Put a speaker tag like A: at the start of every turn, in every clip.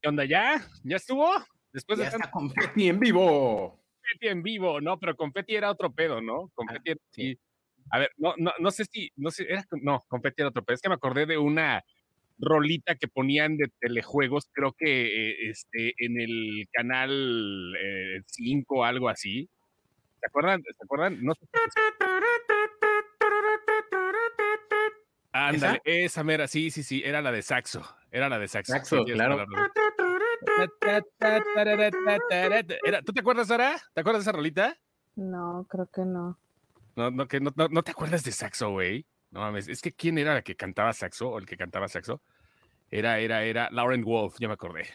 A: ¿Qué onda? ¿Ya? ¿Ya estuvo? Después
B: Ya
A: de tanto
B: Confetti en vivo.
A: confeti en vivo, ¿no? Pero confeti era otro pedo, ¿no? Confeti era-
B: sí.
A: A ver, no, no, no sé si, no sé, era, no, confeti era otro pedo. Es que me acordé de una rolita que ponían de telejuegos, creo que eh, este, en el canal 5 o algo así. ¿Se acuerdan? ¿Se acuerdan? No sé Ándale, esa mera, sí, sí, sí, era la de Saxo, era la de Saxo.
B: Saxo,
A: sí, tienes
B: claro.
A: Era- ¿Tú te acuerdas, Sara? ¿Te acuerdas de esa rolita?
C: No, creo que no.
A: No, no, que no, no, no te acuerdas de Saxo, güey. No mames, es que ¿quién era la que cantaba Saxo o el que cantaba Saxo? Era, era, era Lauren Wolf, ya me acordé.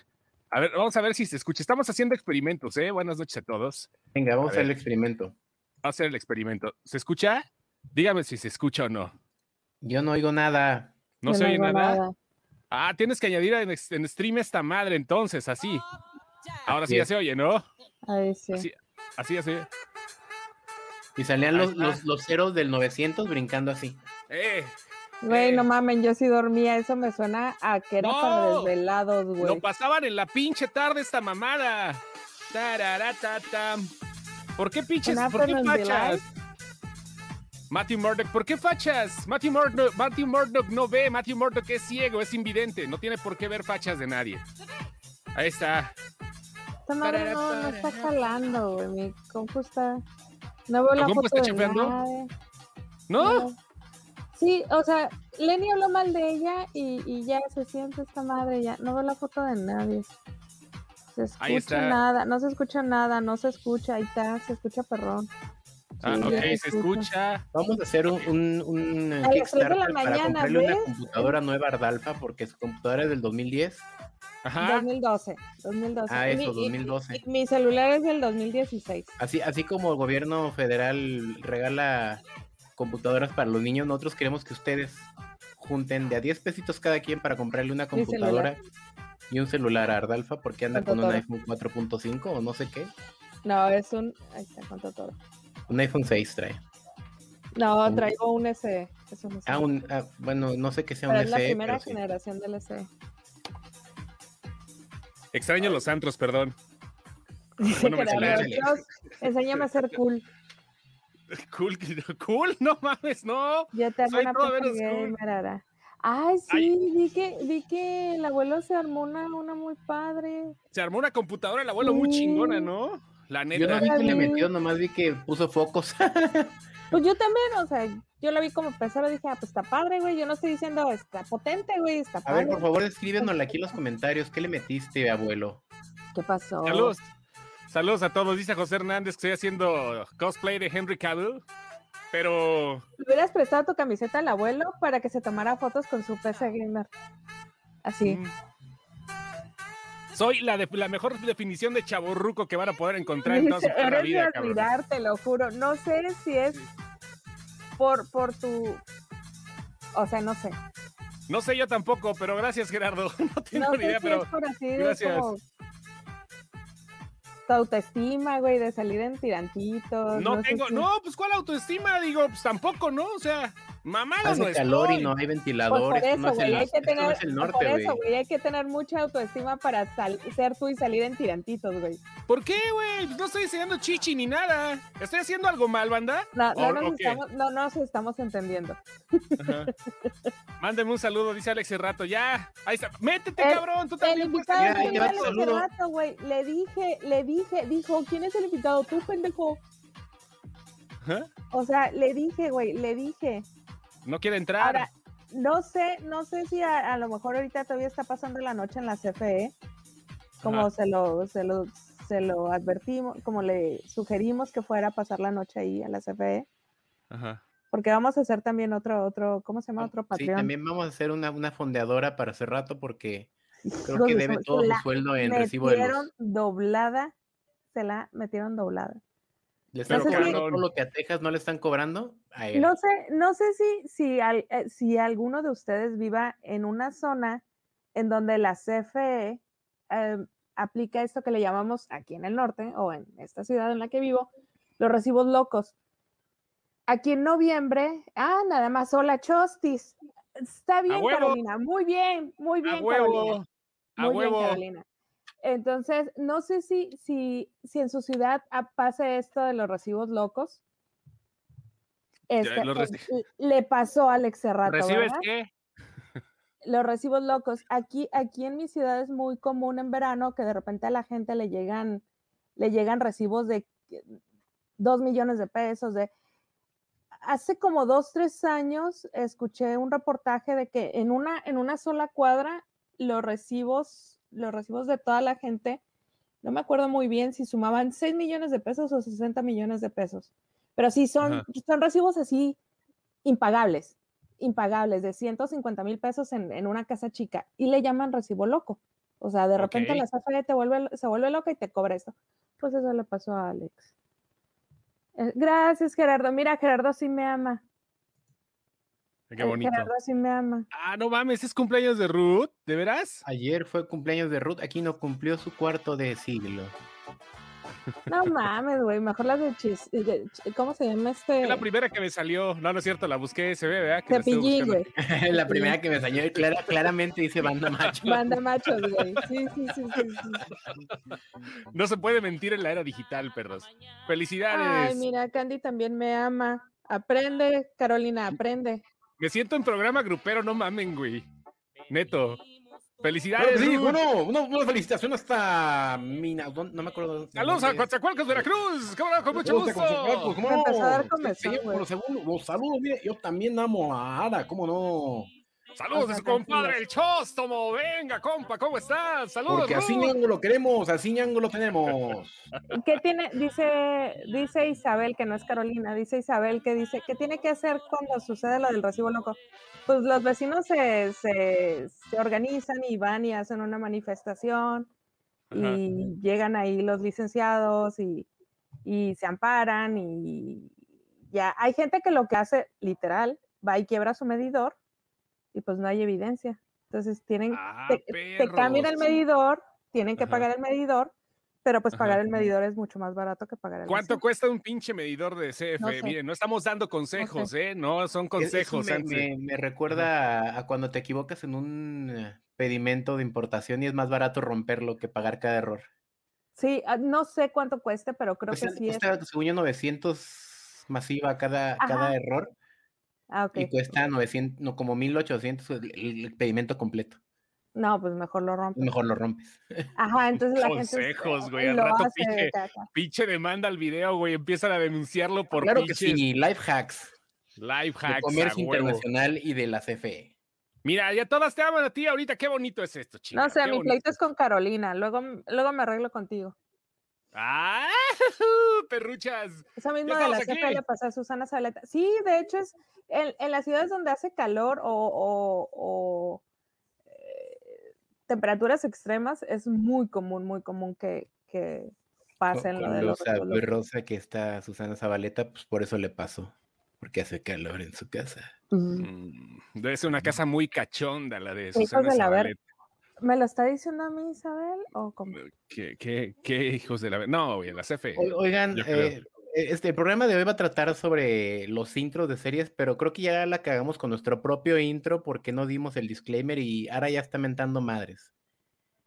A: A ver, vamos a ver si se escucha. Estamos haciendo experimentos, ¿eh? Buenas noches a todos.
B: Venga, vamos
A: A
B: a hacer el experimento.
A: Vamos a hacer el experimento. ¿Se escucha? Dígame si se escucha o no.
B: Yo no oigo nada.
A: ¿No
C: Yo
A: se oye
C: oigo
A: nada? Ah, tienes que añadir en, en stream esta madre entonces, así. Ahora sí
B: Así
A: ya se oye, ¿no?
C: Ahí sí.
A: Así, así, así.
B: Y salían los, los, los ceros del 900 brincando así.
A: ¡Eh!
C: Güey, no
A: Eh.
C: mamen, yo sí dormía. Eso me suena a que era para
A: No.
C: desvelados,
A: Lo
C: güey.
A: pasaban en la pinche tarde esta mamada. Tararatatam. ¿Por qué pinches? ¿Por qué fachas? Matthew Murdock, ¿por qué fachas? Matthew Murdock, Matthew Murdock no ve, Matthew Murdock es ciego, es invidente, no tiene por qué ver fachas de nadie. Ahí está.
C: Esta madre no, no está jalando, güey. Mi compu está. No veo
A: ¿Tu
C: la
A: compu
C: foto
A: está
C: de
A: chafeando?
C: nadie.
A: ¿No?
C: Sí, o sea, Lenny habló mal de ella y, y ya se siente esta madre. Ya no veo la foto de nadie. Se
A: Ahí
C: escucha
A: está.
C: nada, no se escucha nada, no se escucha. Ahí está, se escucha perrón.
A: Ah, ok, se escucha.
B: Vamos a hacer un, un,
C: A
B: Kickstarter para
C: mañana,
B: comprarle una computadora nueva a Ardalfa porque su computadora es del 2010.
A: Ajá.
C: 2012, 2012.
B: Ah, eso,
C: mi- y-
B: 2012.
C: y mi celular es del 2016.
B: Así, así como el gobierno federal regala computadoras para los niños, nosotros queremos que ustedes junten de a 10 pesitos cada quien para comprarle una computadora y un celular a Ardalfa porque anda
C: Con
B: con un
C: Totoro.
B: iPhone 4.5 o no sé qué.
C: No, es un. Ahí está, con todo.
B: Un iPhone 6 trae.
C: No, traigo un SE. Es un SE.
B: Ah, un, ah, bueno, no sé qué sea
C: Pero
B: un
C: es la
B: SE,
C: primera
B: pero sí.
C: generación del SE.
A: Extraño los antros, perdón.
C: Dice
A: Bueno, me.
C: Dios, enséñame a ser cool.
A: Cool, cool, no mames, no.
C: Yo te hago una
A: cool.
C: Ay, sí,
A: Ay.
C: vi que, vi que el abuelo se armó una, una muy padre.
A: Se armó una computadora el abuelo muy chingona, ¿no? La
B: Yo no
A: neta.
B: vi que le metió, nomás vi que puso focos.
C: Pues yo también, o sea, yo la vi como pesada, dije, ah, pues está padre, güey. Yo no estoy diciendo está potente, güey, está
B: A
C: padre.
B: ver, por favor, escríbenos aquí en los comentarios. ¿Qué le metiste, abuelo?
C: ¿Qué pasó?
A: Saludos. Saludos a todos. Dice José Hernández que estoy haciendo cosplay de Henry Cavill. Pero
C: Le hubieras prestado tu camiseta al abuelo para que se tomara fotos con su PC gamer. Así.
A: mm, soy la, de, la mejor definición de chaborruco que van a poder encontrar en toda su
C: Eres de
A: vida, cabrón.
C: admirar, te lo juro. No sé si es por, por tu. O sea, no sé.
A: No sé yo tampoco, pero gracias, Gerardo. No tengo
C: No
A: ni
C: sé
A: idea,
C: si
A: pero
C: es por así de
A: gracias.
C: como tu autoestima, güey, de salir en tirantitos.
A: no tengo.
C: si-
A: No, pues ¿cuál autoestima? Digo, pues tampoco, ¿no? O sea, mamada
B: Hace
A: no
B: calor y no hay
C: Pues por
B: no
C: eso,
B: es el-
C: güey, hay que
B: no
C: tener,
B: es el
C: por
B: norte,
C: eso,
B: güey.
C: güey, hay que tener mucha autoestima para sal- ser tú y salir en tirantitos, güey.
A: ¿Por qué, güey? Pues no estoy enseñando chichi ni nada. ¿Estoy haciendo algo mal, banda?
C: No, no,
A: ¿O-
C: nos estamos, no nos estamos entendiendo.
A: Ajá. Mándeme un saludo, dice Alex Rato. Ya, ahí está. Métete,
C: El-
A: cabrón. Tú
C: El
A: también puedes
C: invitado rato, güey. Le dije, le dije, dijo, ¿quién es el invitado? Tú, pendejo.
A: Ajá.
C: O sea, le dije, güey, le dije.
A: No quiere entrar.
C: Ahora, no sé, no sé si a, a lo mejor ahorita todavía está pasando la noche en la CFE, como
A: Ajá.
C: se lo, se lo, se lo advertimos, como le sugerimos que fuera a pasar la noche ahí a la CFE,
A: Ajá.
C: porque vamos a hacer también otro, otro, ¿cómo se llama? Otro
B: Sí,
C: Patreon.
B: también vamos a hacer una, una fondeadora para hace rato porque creo que
C: de
B: debe todo su sueldo en recibo de luz.
C: doblada, se la metieron doblada.
B: ¿Le están
A: Pero,
B: cobrando todo lo que a Texas no le están cobrando? A él.
C: No sé, no sé si, si, al- eh, si alguno de ustedes viva en una zona en donde la CFE eh, aplica esto que le llamamos aquí en el norte o en esta ciudad en la que vivo, los recibos locos. Aquí en noviembre, ah, nada más, hola Chostis. Está bien. Carolina, muy bien, muy
A: A
C: bien, Carolina.
A: huevo. A
C: Muy bien,
A: huevo.
C: Carolina. Entonces, no sé si, si, si en su ciudad pase esto de los recibos locos. Este,
A: los
C: eh,
A: reci-
C: le pasó a Alex Cerrato,
A: ¿Recibes
C: ¿verdad?
A: qué?
C: Los recibos locos. Aquí, aquí en mi ciudad es muy común en verano que de repente a la gente le llegan, le llegan recibos de dos millones de pesos. De... Hace como dos, tres años escuché un reportaje de que en una, en una sola cuadra los recibos, los recibos de toda la gente, no me acuerdo muy bien si sumaban 6 millones de pesos o 60 millones de pesos. Pero sí son,
A: Ajá.
C: son recibos así impagables impagables de 150 mil pesos en, en una casa chica y le llaman recibo loco. O sea, de repente
A: Ok.
C: la CFE te vuelve, se vuelve loca y te cobra esto. Pues eso le pasó a Alex. Eh, Gracias, Gerardo. Mira, Gerardo sí me ama.
A: Qué
C: Eh,
A: bonito.
C: Gerardo sí me ama.
A: Ah, no mames, es cumpleaños de Ruth, ¿de veras?
B: Ayer fue cumpleaños de Ruth, aquí no cumplió su cuarto de siglo.
C: No mames, güey. Mejor las de chis. de ch- ¿Cómo se llama este?
A: Es la primera que me salió. No, no es cierto, la busqué, se ve, ¿verdad? Que la
C: Cepillín, güey.
B: la primera que me salió, y clara- claramente dice banda macho.
C: Banda machos, güey. Sí, sí, sí, sí, sí.
A: No se puede mentir en la era digital, perros. Felicidades.
C: Ay, mira, Candy también me ama. Aprende, Carolina, aprende.
A: Me siento en programa grupero, no mamen, güey. Neto. Felicidades.
B: que sí, bueno, una, una felicitación hasta Mina, ¿dónde- no me acuerdo. dónde-
A: Saludos a Coatzacoalcos, Veracruz. ¿Cómo no? Con mucho gusto.
B: ¿cómo no? los saludos, mire, yo también amo a Ara, ¿cómo no?
A: Saludos
C: O sea,
A: a su compadre, el Chóstomo. Venga, compa, ¿cómo estás? Saludos,
B: Porque así ñango lo queremos, así ñango lo tenemos.
C: ¿Qué tiene? Dice, dice Isabel, que no es Carolina, dice Isabel que dice, ¿qué tiene que hacer cuando sucede lo del recibo loco? Pues los vecinos se, se, se organizan y van y hacen una manifestación
A: Ajá.
C: y llegan ahí los licenciados y, y se amparan y ya. Hay gente que lo que hace literal, va y quiebra su medidor y pues no hay evidencia. Entonces tienen,
A: Ah,
C: te, te cambian el medidor, tienen que
A: Ajá.
C: pagar el medidor, pero pues
A: Ajá.
C: pagar el medidor es mucho más barato que pagar el
A: ¿Cuánto
C: vecino.
A: cuesta un pinche medidor de CF?
C: No sé.
A: Miren, no estamos dando consejos, ¿eh? No, son
B: Es-
A: consejos,
B: eso me,
A: Sanse.
B: me- me recuerda a, a cuando te equivocas en un eh, pedimento de importación y es más barato romperlo que pagar cada error.
C: Sí, ah, no sé cuánto cueste, pero creo
B: Cuesta,
C: que sí es.
B: cuesta, según yo, 900 masiva cada, cada error
C: Ah, ok.
B: y cuesta 900, no, como 1800 el, el- pedimento completo.
C: No, pues mejor lo rompe.
B: Mejor lo rompes.
C: Ajá, entonces la gente
A: Consejos, güey, al rato pinche-. Pinche demanda al video, güey. Empiezan a denunciarlo por
B: claro que
A: pinches
B: sí, life hacks
A: life
B: de
A: hacks. a
B: comercio
A: huevo.
B: internacional y de la. CFE.
A: Mira, ya todas te aman a ti ahorita. Qué bonito es esto, chica.
C: No sé,
A: qué
C: mi pleito es con Carolina. Luego, luego me arreglo contigo.
A: ¡Ah! Perruchas.
C: Eso mismo de la
A: aquí.
C: le pasó a Susana Zabaleta. Sí, de hecho es en, en las ciudades donde hace calor o, o- o, eh, temperaturas extremas es muy común, muy común que, que pasen lo
B: Con
C: de
B: lo
C: los recibos locos.
B: sabrosa que está Susana Zabaleta, pues por eso le pasó. Porque hace calor en su casa.
C: Mm.
A: Mm, Debe ser una casa muy cachonda la de
C: Hijos
A: Susana
C: de
A: Zabaleta.
C: ¿Me lo está diciendo a mí, Isabel? ¿O cómo?
A: ¿Qué, qué, qué hijos de la No, güey, en la CFE.
B: Oigan, eh, este el programa de hoy va a tratar sobre los intros de series, pero creo que ya la cagamos con nuestro propio intro porque no dimos el disclaimer y ahora ya está mentando madres.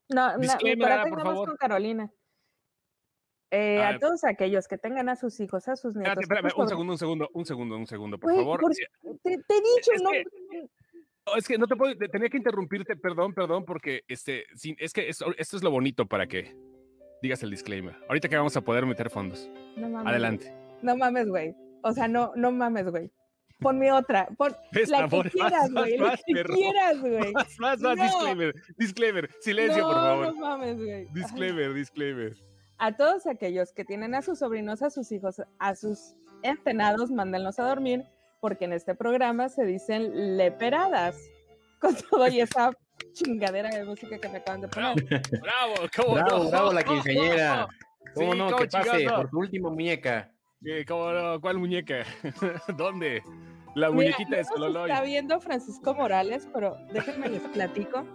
C: No, no,
A: Disclaimer,
C: coraje
A: por favor.
C: con Carolina. Eh,
A: Ah,
C: a todos aquellos que tengan a sus hijos, a sus nietos.
A: Espérate, espérame, un segundo, un segundo, un segundo, un segundo, por favor.
C: por- te, te he dicho,
A: Es
C: no.
A: que- no, es que no te puedo, te- tenía que interrumpirte, perdón, perdón, porque este, sí, es que esto, esto es lo bonito para que digas el disclaimer. Ahorita que vamos a poder meter fondos.
C: no mames,
A: Adelante.
C: No mames, güey. O sea, no, no mames, güey. Ponme otra. Pon la que
A: por- más,
C: quieras,
A: más,
C: güey. La
A: más,
C: que
A: perro.
C: quieras, güey.
A: Más, más, más,
C: No.
A: disclaimer, disclaimer, silencio,
C: no,
A: por favor.
C: no mames, güey. Ay.
A: Disclaimer, disclaimer.
C: A todos aquellos que tienen a sus sobrinos, a sus hijos, a sus entrenados, mándenlos a dormir, porque en este programa se dicen leperadas. Con todo y esa chingadera de música que me acaban de poner.
A: Bravo, cómo
B: Bravo,
A: no.
B: bravo la quinceañera. ¿Cómo
A: Sí,
B: no? Que pase por tu último muñeca.
A: Sí, cómo no, ¿Cuál muñeca? ¿Dónde? La
C: Mira,
A: muñequita de
C: no nos
A: Sololoy.
C: está viendo Francisco Morales, pero déjenme les platico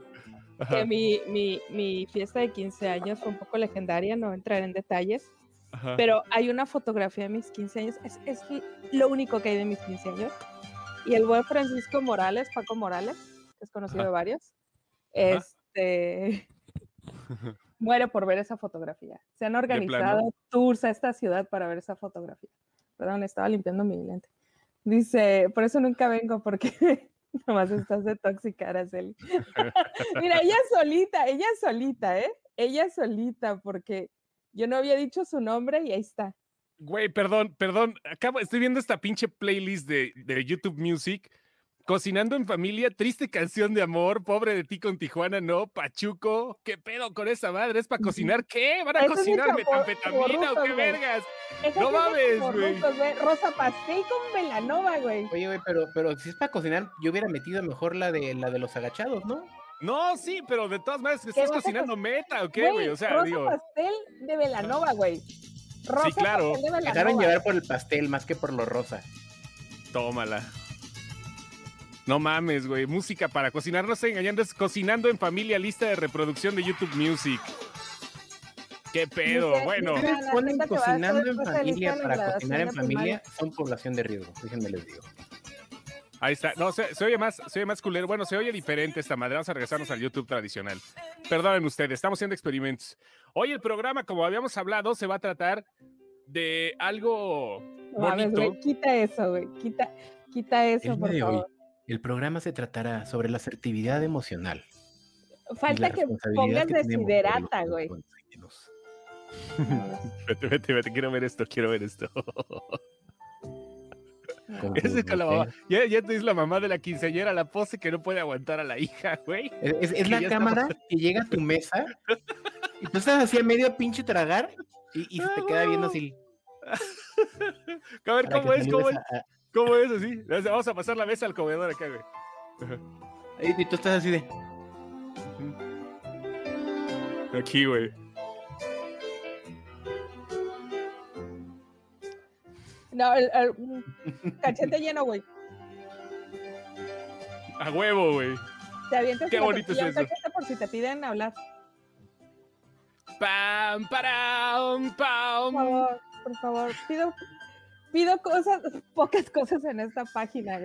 C: que mi, mi, mi fiesta de 15 años fue un poco legendaria, no entraré en detalles,
A: ajá.
C: pero hay una fotografía de mis 15 años, es, es lo único que hay de mis 15 años. Y el buen Francisco Morales, Paco Morales, que es conocido
A: Ajá.
C: de varios, este, muere por ver esa fotografía. Se han organizado tours a esta ciudad para ver esa fotografía. Perdón, estaba limpiando mi lente. Dice, por eso nunca vengo, porque nomás estás de tóxica, Araceli. Mira, ella solita, ella solita, ¿eh? Ella solita, porque yo no había dicho su nombre y ahí está.
A: Güey, perdón, perdón. Acabo, estoy viendo esta pinche playlist de, de YouTube Music Cocinando en familia, triste canción de amor, pobre de ti con Tijuana, no, Pachuco, ¿qué pedo con esa madre? ¿Es para cocinar qué? ¿Van a cocinar metanfetamina o qué vergas? no mames, güey.
C: Rosa pastel con Velanova, güey.
B: Oye, güey, pero, pero si es para cocinar, yo hubiera metido mejor la de la de los agachados, ¿no?
A: No, sí, pero de todas maneras, ¿estás cocinando meta o qué, güey? O sea,
C: rosa
A: digo.
C: pastel de Velanova, güey.
A: Rosa sí, claro.
B: Pastel de Dejaron llevar por el pastel más que por lo rosa.
A: Tómala. No mames, güey. Música para cocinar, no estoy engañando, es cocinando en familia, lista de reproducción de YouTube Music. ¿Qué pedo? bueno.
B: Ustedes ponen cocinando en familia para cocinar en familia, son población de riesgo, déjenme les digo.
A: Ahí está. No, se, oye más, se oye más culero. Bueno, se oye diferente esta madre. Vamos a regresarnos al YouTube tradicional. Perdonen ustedes, estamos haciendo experimentos. Hoy el programa, como habíamos hablado, se va a tratar de algo bonito.
C: quita eso, güey. Quita, quita eso, por favor.
B: El programa se tratará sobre la asertividad emocional.
C: Falta que pongas desiderata, güey.
A: vete, vete, vete, quiero ver esto, quiero ver esto. Es con la mamá. Ya, ya te dice la mamá de la quinceañera, la pose que no puede aguantar a la hija, güey.
B: Es, la cámara que llega a tu mesa y tú estás así a medio pinche tragar y, se te queda viendo así.
A: A ver, ¿cómo es? ¿Cómo es? ¿Cómo es así? Vamos a pasar la mesa al comedor acá, güey.
B: Y tú estás así de.
A: Aquí, güey.
C: No, el, cachete lleno, güey.
A: A huevo, güey.
C: Te avientas
A: Qué bonito es eso.
C: por si te piden hablar.
A: Pam, param, pam.
C: Por favor, por favor. Pido pido cosas, pocas cosas en esta página,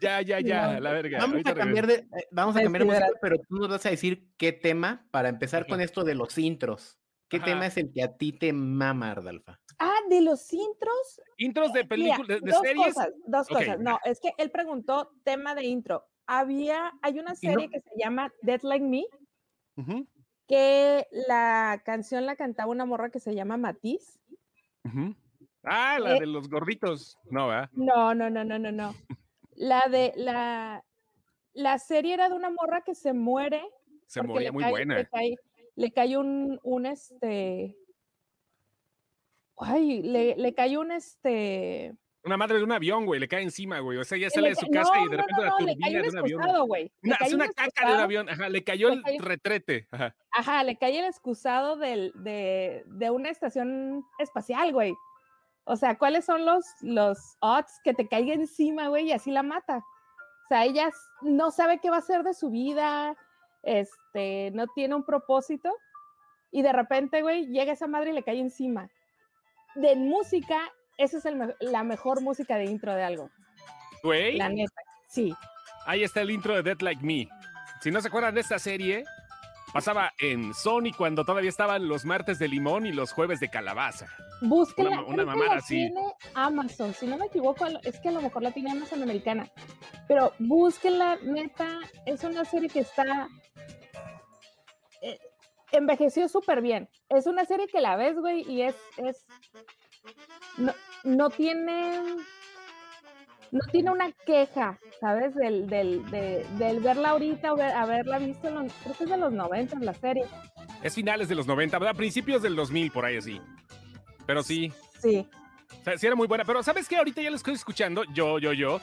A: Ya, ya, ya, la verga.
B: Vamos a cambiar de, eh, vamos a cambiar de música, pero tú nos vas a decir qué tema para empezar con esto de los intros. ¿Qué tema es el que a ti te mama, Ardalfa?
C: Ah, de los intros.
A: Intros de películas, de,
C: dos
A: series.
C: Cosas, dos cosas. No, es que él preguntó tema de intro. Había, hay una serie que se llama Dead Like Me, que la canción la cantaba una morra que se llama Matiz.
A: Ah, la eh de los gorditos. No, ¿verdad?
C: No, no, no, no, no, no. La de la, la serie era de una morra que se muere.
A: Se moría muy buena.
C: Le le cae un, un este. Ay, le, le cayó un este.
A: Una madre de un avión, güey, le cae encima, güey. O sea, ella sale de su casa y de repente la turbina de un avión.
C: Güey.
A: Una, hace una caca de un avión, ajá, le cayó el retrete. Ajá.
C: ajá, le cayó el excusado del, de, de una estación espacial, güey. O sea, ¿cuáles son los, los odds que te caiga encima, güey, y así la mata? O sea, ella no sabe qué va a hacer de su vida, este, no tiene un propósito, y de repente, güey, llega esa madre y le cae encima. De música, esa es la mejor música de intro de algo.
A: Güey.
C: La neta, sí.
A: Ahí está el intro de Dead Like Me. Si no se acuerdan de esta serie, pasaba en Sony cuando todavía estaban los martes de limón y los jueves de calabaza.
C: Búsquenla.
A: Una, mamada así.
C: Tiene Amazon, si no me equivoco, es que a lo mejor la tiene Amazon americana. Pero búsquenla, neta, es una serie que está. Eh, envejeció súper bien. Es una serie que la ves, güey, y es. es no, no tiene. No tiene una queja, ¿sabes? Del, del, del verla ahorita o haberla visto, en los, creo que es de los 90 en la serie.
A: Es finales de los 90, ¿verdad? Principios del 2000, por ahí así. Pero sí.
C: Sí.
A: O sea, sí era muy buena. Pero ¿sabes qué? Ahorita ya lo estoy escuchando, yo, yo, yo.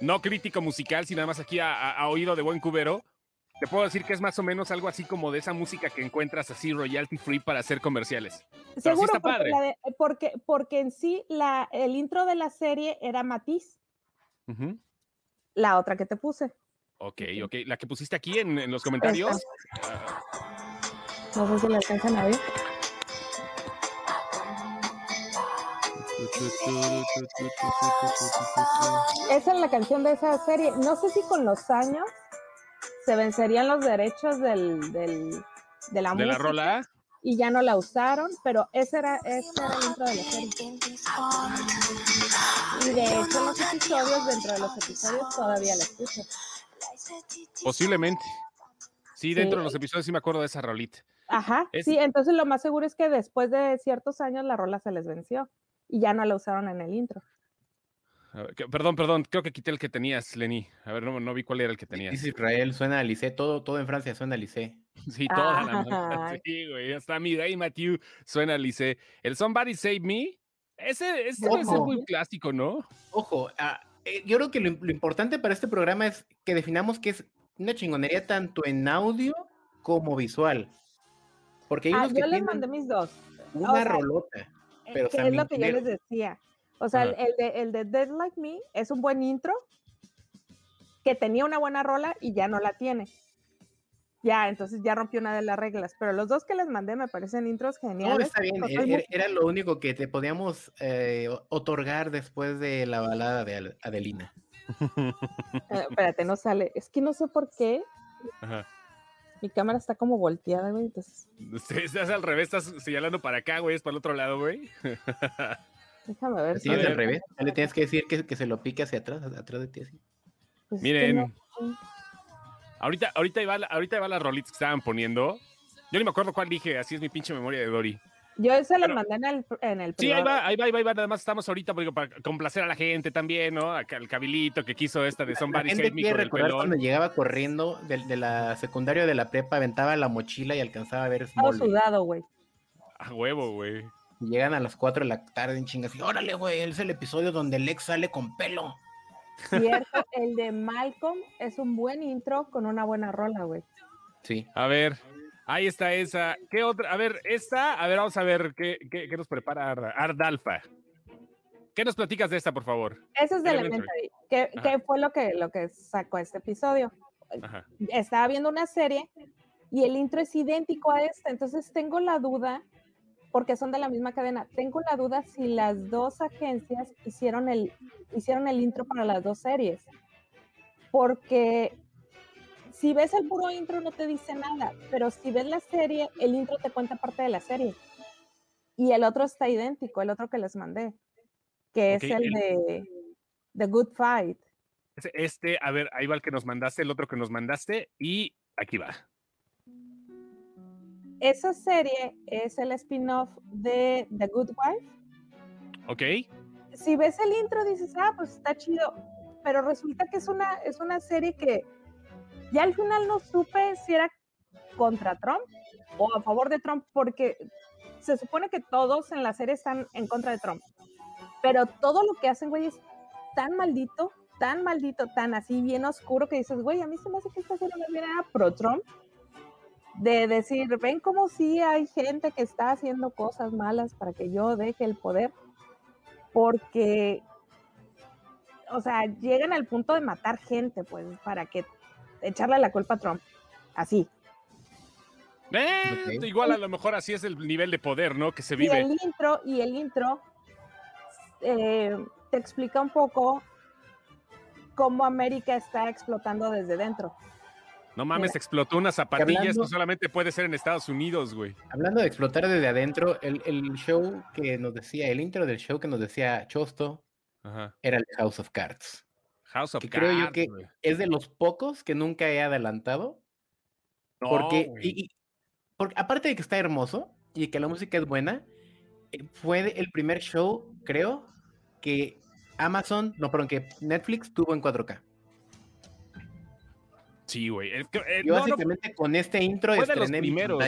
A: No crítico musical, sino nada más aquí a, oído de buen cubero. Te puedo decir que es más o menos algo así como de esa música que encuentras así royalty free para hacer comerciales.
C: Seguro, porque, porque, en sí la, el intro de la serie era Matiz. La otra que te puse.
A: Ok, ok. La que pusiste aquí en, los comentarios.
C: No sé si la alcanzan a ver. Esa es la canción de esa serie. No sé si con los años se vencerían los derechos del, del de la
A: ¿De la rola?
C: y ya no la usaron, pero ese era, ese era el intro de la serie. Y de hecho los episodios, dentro de los episodios todavía la escucho.
A: Posiblemente. Sí, dentro
C: Sí.
A: de los episodios sí me acuerdo de esa rolita.
C: Ajá,
A: Es-
C: sí, entonces lo más seguro es que después de ciertos años la rola se les venció y ya no la usaron en el intro.
A: A ver, que- perdón, perdón, creo que quité el que tenías, Lenny. A ver, no, no vi cuál era el que tenías.
B: Dice Israel, suena a Lice, todo, todo en Francia suena a Lice.
A: Sí, toda la mano.
C: Ay.
A: Sí, güey. Hasta mi Day Matthew suena Lice. El Somebody Save Me. Ese, ese debe ser muy clásico, ¿no?
B: Ojo, ah, eh, yo creo que lo, im- lo importante para este programa es que definamos que es una chingonería tanto en audio como visual. Porque
C: Ah, yo les mandé mis dos.
B: una
C: o sea,
B: rolota. Pero
C: que es
B: también
C: lo que yo les decía. O sea, el, de, el de Dead Like Me es un buen intro que tenía una buena rola y ya no la tiene. Ya, entonces ya rompió una de las reglas. Pero los dos que les mandé me parecen intros
B: No,
C: geniales.
B: está bien, era,
C: soy muy-
B: era- lo único que te podíamos eh, otorgar después de la balada de Adelina.
C: Eh, espérate, no sale. Es que no sé por qué.
A: Ajá.
C: Mi cámara está como volteada, güey. Entonces,
A: Sí, Estás al revés, estás señalando para acá, güey, es para el otro lado, güey.
C: déjame ver.
B: Así
C: si-
B: es al revés. ya Le tienes que decir que, que se lo pique hacia atrás, atrás de ti así.
C: pues, es que
A: Miren,
C: no-
A: ahorita, ahorita, iba, la- ahorita iba las rolitas que estaban poniendo. Yo ni me acuerdo cuál dije, así es mi pinche memoria de Dory.
C: Yo los
A: Pero-
C: mandé en el, en el
A: Sí, ahí va, ahí va, ahí va, ahí va. Nada más estamos ahorita porque para complacer a la gente también, ¿no? Acá el cabilito que quiso esta de Somebody Save Me con el pelón.
B: cuando llegaba corriendo de, de la secundaria de la prepa, aventaba la mochila y alcanzaba a ver Smallville.
C: sudado, güey.
A: A huevo, güey.
B: Y llegan a las 4 de la tarde en chingas y órale, güey, es el episodio donde Lex sale con pelo.
C: Cierto, el de Malcolm es un buen intro con una buena rola, güey.
B: Sí.
A: A ver, ahí está esa. ¿Qué otra? A ver, esta, a ver, vamos a ver qué, qué, qué nos prepara Arda- Ardalfa. ¿Qué nos platicas de esta, por favor?
C: Eso es de
A: Elementary. Ajá.
C: que fue lo que, lo que sacó este episodio.
A: Ajá.
C: Estaba viendo una serie y el intro es idéntico a este, entonces tengo la duda, porque son de la misma cadena, tengo la duda si las dos agencias hicieron el, hicieron el intro para las dos series. Porque si ves el puro intro no te dice nada, pero si ves la serie, el intro te cuenta parte de la serie. Y el otro está idéntico, el otro que les mandé, que es el
A: el-
C: de The Good Fight.
A: Este, a ver, ahí va el que nos mandaste, el otro que nos mandaste, y aquí va.
C: Esa serie es el spin-off de The Good Wife.
A: ¿Ok?
C: Si ves el intro dices, ah, pues está chido, pero resulta que es una, es una serie que ya al final no supe si era contra Trump o a favor de Trump, porque se supone que todos en la serie están en contra de Trump, pero todo lo que hacen, güey, es tan maldito, tan maldito, tan así bien oscuro que dices, güey, a mí se me hace que esta serie más bien era pro-Trump, de decir, ven como si hay gente que está haciendo cosas malas para que yo deje el poder, porque, o sea, llegan al punto de matar gente, pues, para que echarle la culpa a Trump, así.
A: Eh. Igual a lo mejor así es el nivel de poder, ¿no? Que se
C: Y
A: vive.
C: el intro, y el intro eh, te explica un poco cómo América está explotando desde dentro.
A: No mames,
C: Mira.
A: explotó una zapatilla. Esto
B: hablando-
A: solamente puede ser en Estados Unidos, güey.
B: Hablando de explotar desde adentro, el, el show que nos decía, el intro del show que nos decía Chosto
A: Ajá.
B: era el House of Cards.
A: House of
B: Que creo yo
A: Cards,
B: que-
A: güey.
B: Es de los pocos que nunca he adelantado.
A: No,
B: Porque, y- y- porque aparte de que está hermoso y que la música es buena, eh, fue el primer show, creo, que Amazon, no, perdón, que Netflix tuvo en 4K.
A: Sí, güey. Es que, eh,
B: Yo
A: no, no,
B: básicamente con este intro
A: Fue de los
B: mi
A: primeros.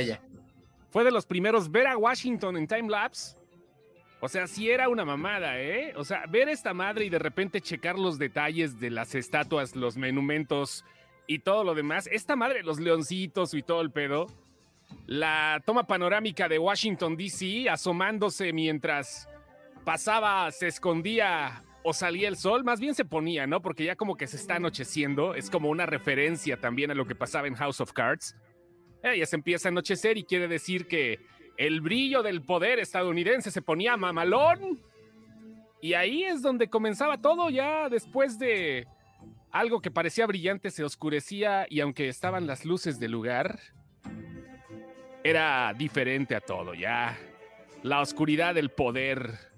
A: fue de los primeros ver a Washington en timelapse. O sea, sí era una mamada, ¿eh? O sea, ver esta madre y de repente checar los detalles de las estatuas, los monumentos y todo lo demás. Esta madre, los leoncitos y todo el pedo. La toma panorámica de Washington, D.C., asomándose mientras pasaba, se escondía o salía el sol. Más bien se ponía, ¿no? Porque ya como que se está anocheciendo. Es como una referencia también a lo que pasaba en House of Cards. Eh, ya se empieza a anochecer y quiere decir que el brillo del poder estadounidense se ponía mamalón. Y ahí es donde comenzaba todo, ya después de algo que parecía brillante se oscurecía y aunque estaban las luces del lugar, era diferente a todo, ya. La oscuridad del poder.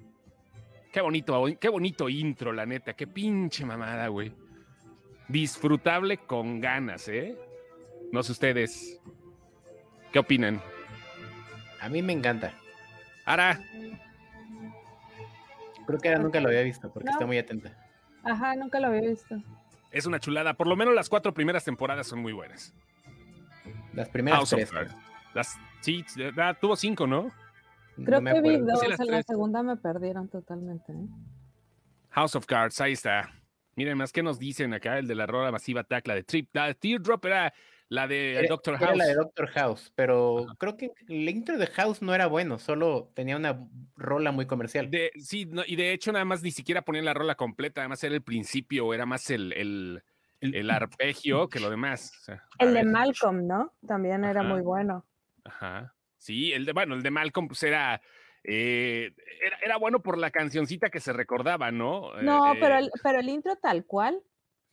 A: Qué bonito, qué bonito intro, la neta. Qué pinche mamada, güey. Disfrutable con ganas, ¿eh? No sé ustedes. ¿Qué opinan?
B: A mí me encanta.
A: Ahora.
B: Creo que ahora nunca lo había visto porque está muy atenta.
C: Ajá, nunca lo había visto.
A: Es una chulada. Por lo menos las cuatro primeras temporadas son muy buenas.
B: Las primeras
A: House
B: tres.
A: Las, sí, tuvo cinco, ¿no?
C: Creo
B: No me
C: que vi dos, en la segunda me perdieron totalmente. ¿eh?
A: House of Cards, ahí está. Miren más, ¿qué nos dicen acá? El de la Rola Masiva Attack, la de Trip. La de Teardrop era la de
B: Era-
A: Doctor
B: era
A: House.
B: la de Doctor House, pero creo que el intro de House no era bueno, solo tenía una rola muy comercial.
A: De- sí, no, y de hecho nada más ni siquiera ponían la rola completa, además era el principio, era más el, el, el arpegio que lo demás. o sea, a
C: El de
A: ver.
C: Malcolm, ¿no? También era muy bueno.
A: Ajá. Sí, el de, bueno, el de Malcolm pues era, eh, era, era bueno por la cancioncita que se recordaba, ¿no? Eh,
C: No, pero,
A: eh,
C: el, pero el intro tal cual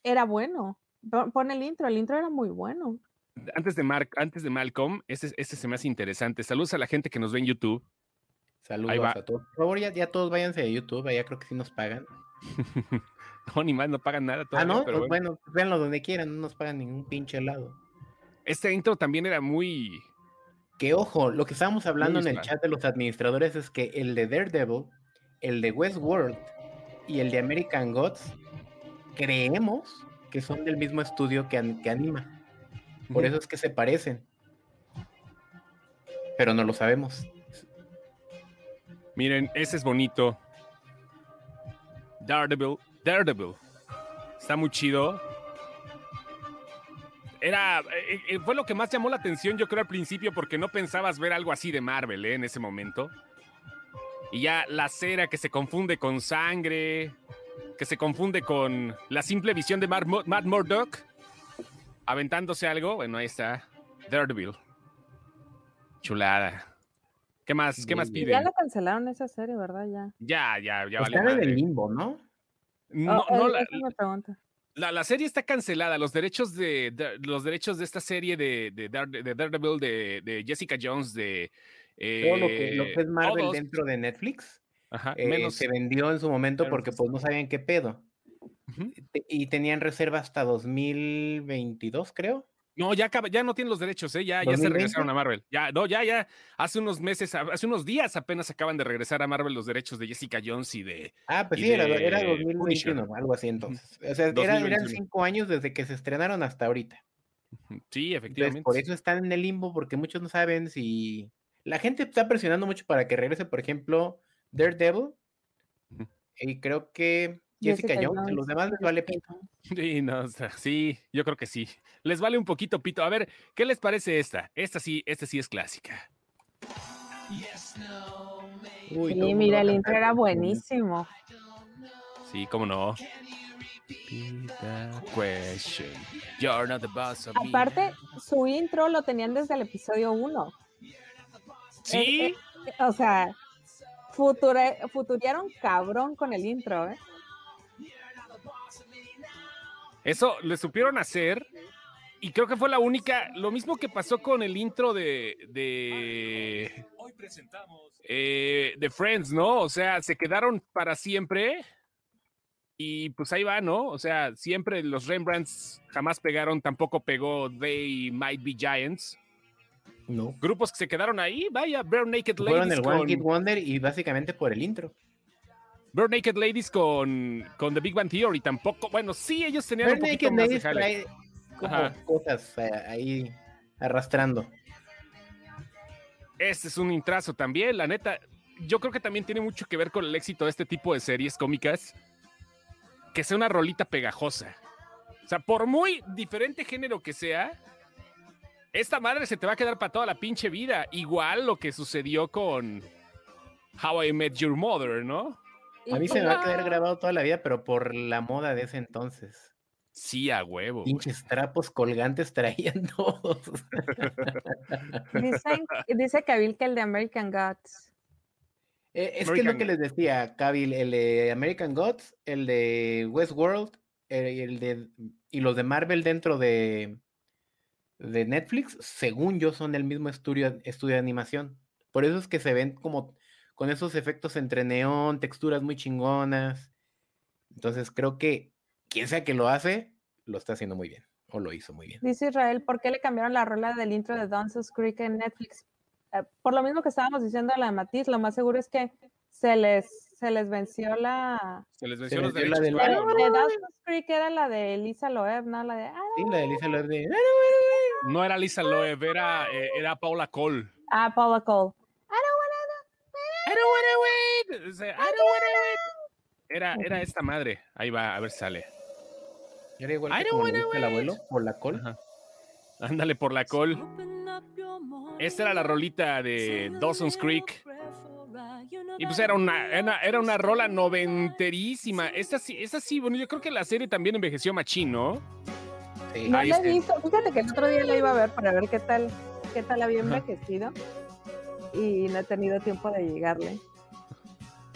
C: era bueno. Pon el intro, el intro era muy bueno.
A: antes de, Mar- antes de Malcolm, ese, ese se me hace interesante. Saludos a la gente que nos ve en YouTube.
B: Saludos
A: va.
B: a todos. Por favor, ya, ya todos váyanse de YouTube, ya creo que sí nos pagan.
A: No, ni más, no pagan nada
B: ah,
A: todavía,
B: no,
A: pero
B: pues
A: bueno.
B: bueno, véanlo donde quieran, no nos pagan ningún pinche lado.
A: Este intro también era muy...
B: Que ojo, lo que estábamos hablando en el chat de los administradores es que el de Daredevil, el de Westworld y el de American Gods, creemos que son del mismo estudio que, an- que anima. Por eso es que se parecen. Pero no lo sabemos.
A: Miren, ese es bonito. Daredevil. Daredevil. Está muy chido. Era, eh, eh, fue lo que más llamó la atención, yo creo, al principio, porque no pensabas ver algo así de Marvel ¿eh? en ese momento. Y ya la cera que se confunde con sangre, que se confunde con la simple visión de Matt Murdock aventándose algo. Bueno, ahí está. Daredevil. Chulada. ¿Qué más? ¿Qué más piden?
C: ya la cancelaron esa serie, ¿verdad? Ya.
A: Ya, ya, ya valió
B: Están en
A: madre.
B: el limbo, ¿no?
A: No,
C: Oh,
A: no,
C: eh,
A: la,
C: pregunta.
A: La- la serie está cancelada. Los derechos de, de- los derechos de esta serie de, de, de Daredevil, de, de Jessica Jones, de
B: Todo lo que, lo que es Marvel
A: todos,
B: dentro de Netflix
A: ajá,
B: eh,
A: menos
B: se vendió en su momento porque pues no sabían qué pedo. Y tenían reserva hasta 2022, creo.
A: No, ya, acaba- ya no tienen los derechos, ¿eh? ya, ya se
B: 2020.
A: regresaron a Marvel. Ya, no, ya, ya. Hace unos meses, hace unos días apenas acaban de regresar a Marvel los derechos de Jessica Jones y de.
B: Ah, pues sí, era, era
A: de
B: 2021, algo así entonces. O sea, era- eran
A: 2021.
B: cinco años desde que se estrenaron hasta ahorita.
A: Sí,
B: Entonces,
A: efectivamente.
B: por eso están en el limbo, porque muchos no saben si... La gente está presionando mucho para que regrese, por ejemplo, Daredevil. Y creo que Jessica, Jones, a los demás les vale pito.
A: Sí, no, o sea, sí, yo creo que sí. Les vale un poquito pito. A ver, ¿qué les parece esta? Esta sí, esta sí es clásica.
B: Uy,
C: Sí, mira, el intro era buenísimo.
A: Sí, cómo no. Question. You're not the boss of me.
C: Aparte, su intro lo tenían desde el episodio 1.
A: Sí,
C: O sea, future, futurearon cabrón con el intro, ¿eh?
A: Eso le supieron hacer. Y creo que fue la única. Lo mismo que pasó con el intro de. de. eh, de Friends, ¿no? O sea, se quedaron para siempre. Y pues ahí va, ¿no? O sea, siempre los Rembrandts jamás pegaron, tampoco pegó They Might Be Giants.
B: No.
A: Grupos que se quedaron ahí, vaya, Bare Naked
B: Fueron
A: Ladies
B: el One
A: con,
B: Hit Wonder y básicamente por el intro.
A: Bare Naked Ladies con, con The Big Bang Theory tampoco. Bueno, sí, ellos tenían
B: Bare
A: un poquito
B: Naked
A: más de
B: Ladies
A: Ajá.
B: cosas eh, ahí arrastrando.
A: Este es un intrazo también, la neta. Yo creo que también tiene mucho que ver con el éxito de este tipo de series cómicas. Que sea una rolita pegajosa. O sea, por muy diferente género que sea, esta madre se te va a quedar para toda la pinche vida. Igual lo que sucedió con How I Met Your Mother, ¿no?
B: A mí se me va a quedar grabado toda la vida, pero por la moda de ese entonces.
A: Sí, a huevo.
B: Pinches trapos colgantes traían todos.
C: Dicen, dice Kabil que el de American Gods.
B: Eh, es que es lo que les decía, Cavill, el de American Gods, el de Westworld, eh, el de, y los de Marvel dentro de, de Netflix, según yo, son el mismo estudio, estudio de animación. Por eso es que se ven como con esos efectos entre neón, texturas muy chingonas. Entonces creo que quien sea que lo hace, lo está haciendo muy bien. O lo hizo muy bien.
C: Dice Israel, ¿por qué le cambiaron la rola del intro de Dances Creek en Netflix? Eh, por lo mismo que estábamos diciendo a la Matiz, lo más seguro es que se les, se les venció la...
A: Se les
B: Se
A: venció los
B: venció la del-
C: La de Dawson's Creek era la de Lisa Loeb, ¿no? La de... ah,
B: Sí, la de Lisa Loeb de-
A: No era Lisa Loeb, era, eh, era Paula Cole.
C: Ah, Paula Cole.
A: I don't wanna wait. O sea, I don't wanna wait. Era, era esta madre. Ahí va, a ver si sale.
B: Era igual
A: I
B: que
A: don't
B: como le
A: wanna
B: dice el
A: wait.
B: abuelo, por la col.
A: Ajá. Ándale por la col. Esta era la rolita de Dawson's Creek. Y pues era una, era, era una rola noventerísima. Esta sí, esta sí, bueno, yo creo que la serie también envejeció machín, ¿no?
B: Sí.
C: No la he visto. Fíjate que el otro día la iba a ver para ver qué tal, qué tal había envejecido. Y no he tenido tiempo de llegarle.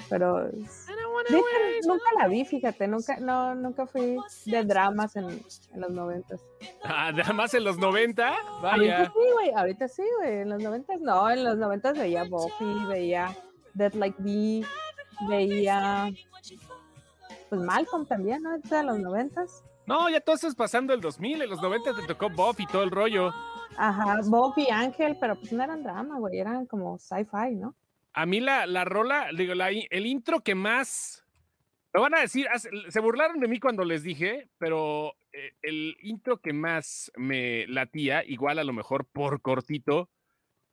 C: Pero de hecho, nunca la vi, fíjate, nunca, no, nunca fui de dramas en, en los noventas.
A: Ah, más en los 90.
C: Ahorita
A: Vaya.
C: sí, güey, ahorita sí, güey. En los noventas no, en los noventas veía Buffy, veía Dead Like Me, veía pues Malcolm también, ¿no? De los noventas.
A: No, ya todo eso es pasando el 2000. En los 90 te tocó Buffy y todo el rollo.
C: Ajá, Buffy, Ángel, pero pues no eran drama, güey, eran como sci-fi, ¿no?
A: A mí la, la rola, digo, la i- el intro que más. Me van a decir, se burlaron de mí cuando les dije, pero eh, el intro que más me latía, igual a lo mejor por cortito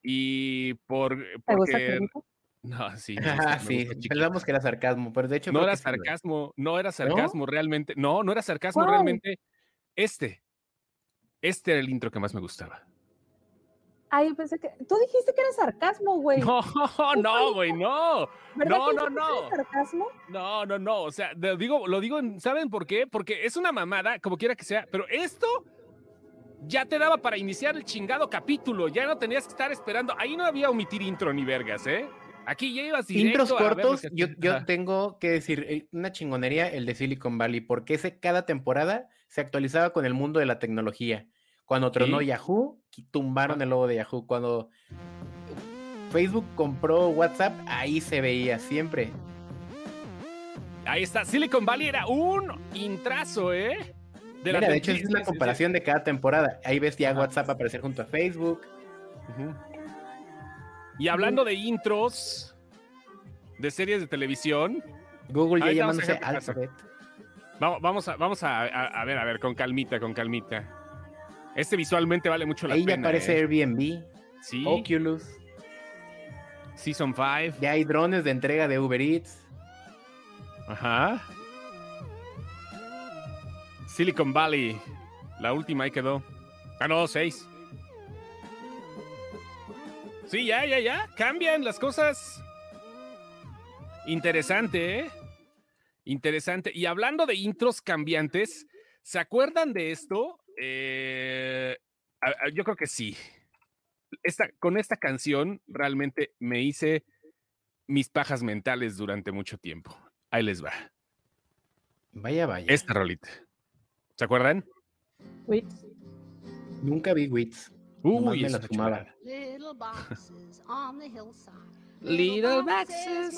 A: y por.
C: ¿Te gusta
A: Porque,
C: Carlito?
A: no, sí.
B: Ah,
A: me
B: sí, pensamos que era sarcasmo, pero de hecho
A: No era
B: lo
A: sarcasmo, no era sarcasmo realmente. No, no era sarcasmo
C: ¿Cuál?
A: realmente. Este. Este era el intro que más me gustaba.
C: Ay, yo pensé que. Tú dijiste que era sarcasmo, güey.
A: No, no, güey, no.
C: ¿Verdad
A: no, no, no.
C: sarcasmo?
A: No, no, no. O sea, lo digo, lo digo, en- ¿saben por qué? Porque es una mamada, como quiera que sea, pero esto ya te daba para iniciar el chingado capítulo. Ya no tenías que estar esperando. Ahí no había omitir intro ni vergas, ¿eh? Aquí ya ibas directo
B: Intros
A: a ver lo
B: cortos,
A: que-
B: yo, yo tengo que decir, eh, una chingonería el de Silicon Valley, porque ese cada temporada se actualizaba con el mundo de la tecnología. Cuando tronó
A: Sí.
B: Yahoo, tumbaron el logo de Yahoo. Cuando Facebook compró WhatsApp, ahí se veía siempre.
A: Ahí está. Silicon Valley era un intrazo, ¿eh? De la
B: Mira, de hecho, es una comparación de cada temporada. Ahí ves ya. WhatsApp aparecer junto a Facebook.
A: Y hablando de intros de series de televisión,
B: Google ya llamándose. Alphabet.
A: vamos, vamos, a, vamos a, a- a ver, a ver, con calmita, con calmita. Este visualmente vale mucho la
B: Ahí ya
A: pena.
B: aparece
A: ¿eh?
B: Airbnb,
A: Sí,
B: Oculus.
A: Season 5.
B: Ya hay drones de entrega de Uber Eats.
A: Ajá. Silicon Valley. La última ahí quedó. Ah, no, seis. Sí, ya, ya, ya. Cambian las cosas. Interesante, ¿eh? Interesante. Y hablando de intros cambiantes, ¿se acuerdan de esto? Eh, a- a- yo creo que sí. Esta, con esta canción realmente me hice mis pajas mentales durante mucho tiempo. Ahí les va.
B: Vaya, vaya.
A: Esta rolita. ¿Se acuerdan?
C: Wait.
B: Nunca vi Wits. Nomás
A: Uy,
B: me la fumaba.
D: Little boxes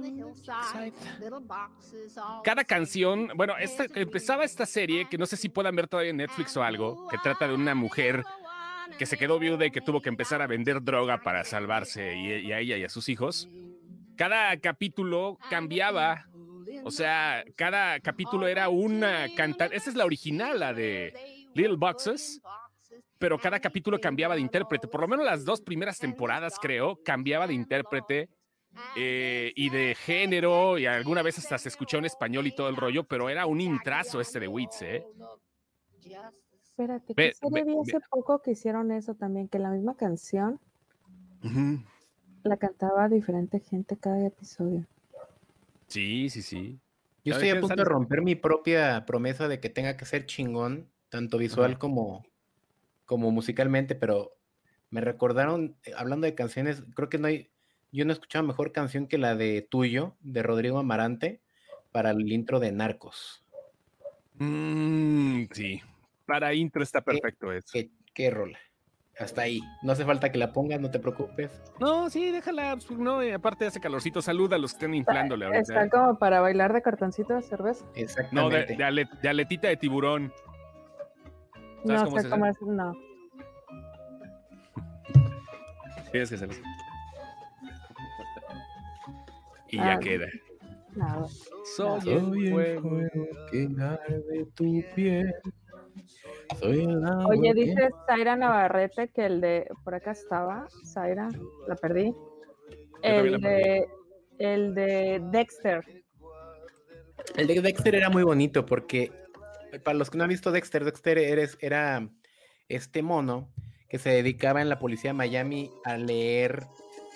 D: the hillside.
A: Little
D: boxes
A: Cada canción, bueno, esta, empezaba esta serie que no sé si puedan ver todavía en Netflix o algo, que trata de una mujer que se quedó viuda y que tuvo que empezar a vender droga para salvarse y, y a ella y a sus hijos. Cada capítulo cambiaba, o sea, cada capítulo era una cantante. Esta es la original, la de Little Boxes, pero cada capítulo cambiaba de intérprete. Por lo menos las dos primeras temporadas, creo, cambiaba de intérprete eh, y de género, y alguna vez hasta se escuchó en español y todo el rollo, pero era un intrazo este de Wits, ¿eh?
C: Espérate, ¿qué serie vi hace poco que hicieron eso también? Que la misma canción la cantaba diferente gente cada episodio.
A: Sí, sí, sí.
B: Yo estoy a
A: ¿qué
B: punto de romper mi propia promesa de que tenga que ser chingón, tanto visual como, como musicalmente, pero me recordaron, eh, hablando de canciones, creo que no hay, yo no he escuchado mejor canción que la de Tuyo, de Rodrigo Amarante, para el intro de Narcos.
A: Mm, sí. Para intro está perfecto eso.
B: ¿Qué, qué rola? Hasta ahí. No hace falta que la pongas, no te preocupes.
A: No, sí, déjala. pues, No, aparte hace calorcito. Saluda a los que estén inflándole ahorita.
C: Está como para bailar de cartoncito de cerveza.
A: No, de,
B: Exactamente.
A: de ale- de aletita de tiburón. ¿Sabes
C: No
A: cómo
C: sé
A: se
C: cómo es, no.
A: Tienes que hacerlo. Y
C: Ah,
A: ya queda.
C: no.
A: Soy
B: Soy
A: el fuego.
B: fuego que arde tu piel. Soy el
C: Oye,
B: que-
C: dice Zaira Navarrete que el de. Por acá estaba. Zaira, la perdí. El
A: la
C: de. El de Dexter.
B: El de Dexter era muy bonito porque, para los que no han visto Dexter, Dexter era este mono que se dedicaba en la policía de Miami a leer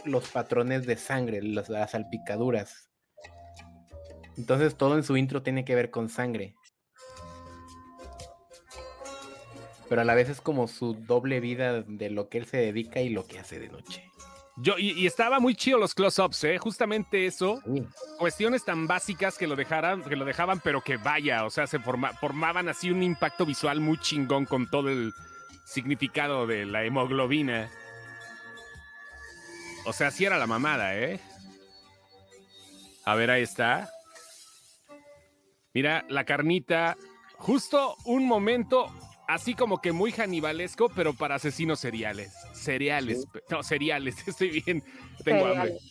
B: los patrones de sangre, las salpicaduras. Entonces todo en su intro tiene que ver con sangre. Pero a la vez es como su doble vida de lo que él se dedica y lo que hace de noche.
A: Yo, y, y estaba muy chido los close-ups, ¿eh? Justamente eso.
B: Sí.
A: Cuestiones tan básicas que lo dejaran, que lo dejaban, pero que vaya, o sea, se forma- formaban así un impacto visual muy chingón con todo el significado de la hemoglobina. O sea, sí era la mamada, ¿eh? A ver, ahí está. Mira, la carnita. Justo un momento así como que muy hanibalesco, pero para asesinos seriales. Cereales. No, cereales. Estoy bien. Tengo hambre.
C: Cereales.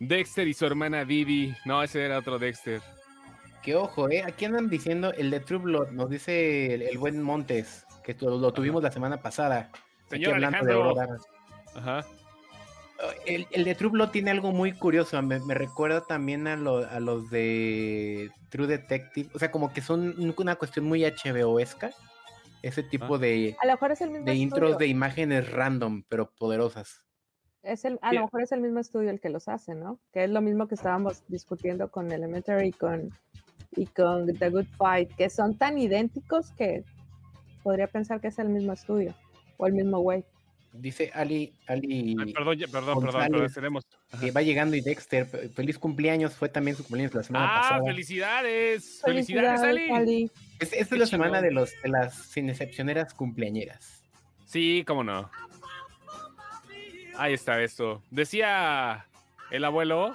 A: Dexter y su hermana Didi. No, ese era otro Dexter.
B: Que ojo, ¿eh? Aquí andan diciendo el de True Blood, nos dice el, el buen Montes, que tu- lo tuvimos la semana pasada.
A: Señor
B: de
A: Alejandro. Ajá.
B: El, el de True Blood tiene algo muy curioso, me, me recuerda también a, lo- a los de True Detective, o sea, como que son un- una cuestión muy HBO-esca, ese tipo
A: Ah.
B: de,
C: A lo mejor es el mismo
B: de intros de imágenes random, pero poderosas.
C: Es el, a
A: Sí.
C: lo mejor es el mismo estudio el que los hace, ¿no? Que es lo mismo que estábamos discutiendo con Elementary y con, y con The Good Fight, que son tan idénticos que podría pensar que es el mismo estudio o el mismo güey.
B: Dice Ali, Ali
A: Ay, perdón, perdón, perdón,
B: González.
A: perdón, tenemos.
B: que va llegando y Dexter, fe- feliz cumpleaños, fue también su cumpleaños la semana
A: Ah,
B: pasada.
A: felicidades. Felicidades, Ali.
C: Ali.
B: Es- Esta
A: Qué
B: es la semana de, los, de las sin excepcioneras cumpleañeras.
A: Sí, cómo no. Ahí está esto. Decía el abuelo.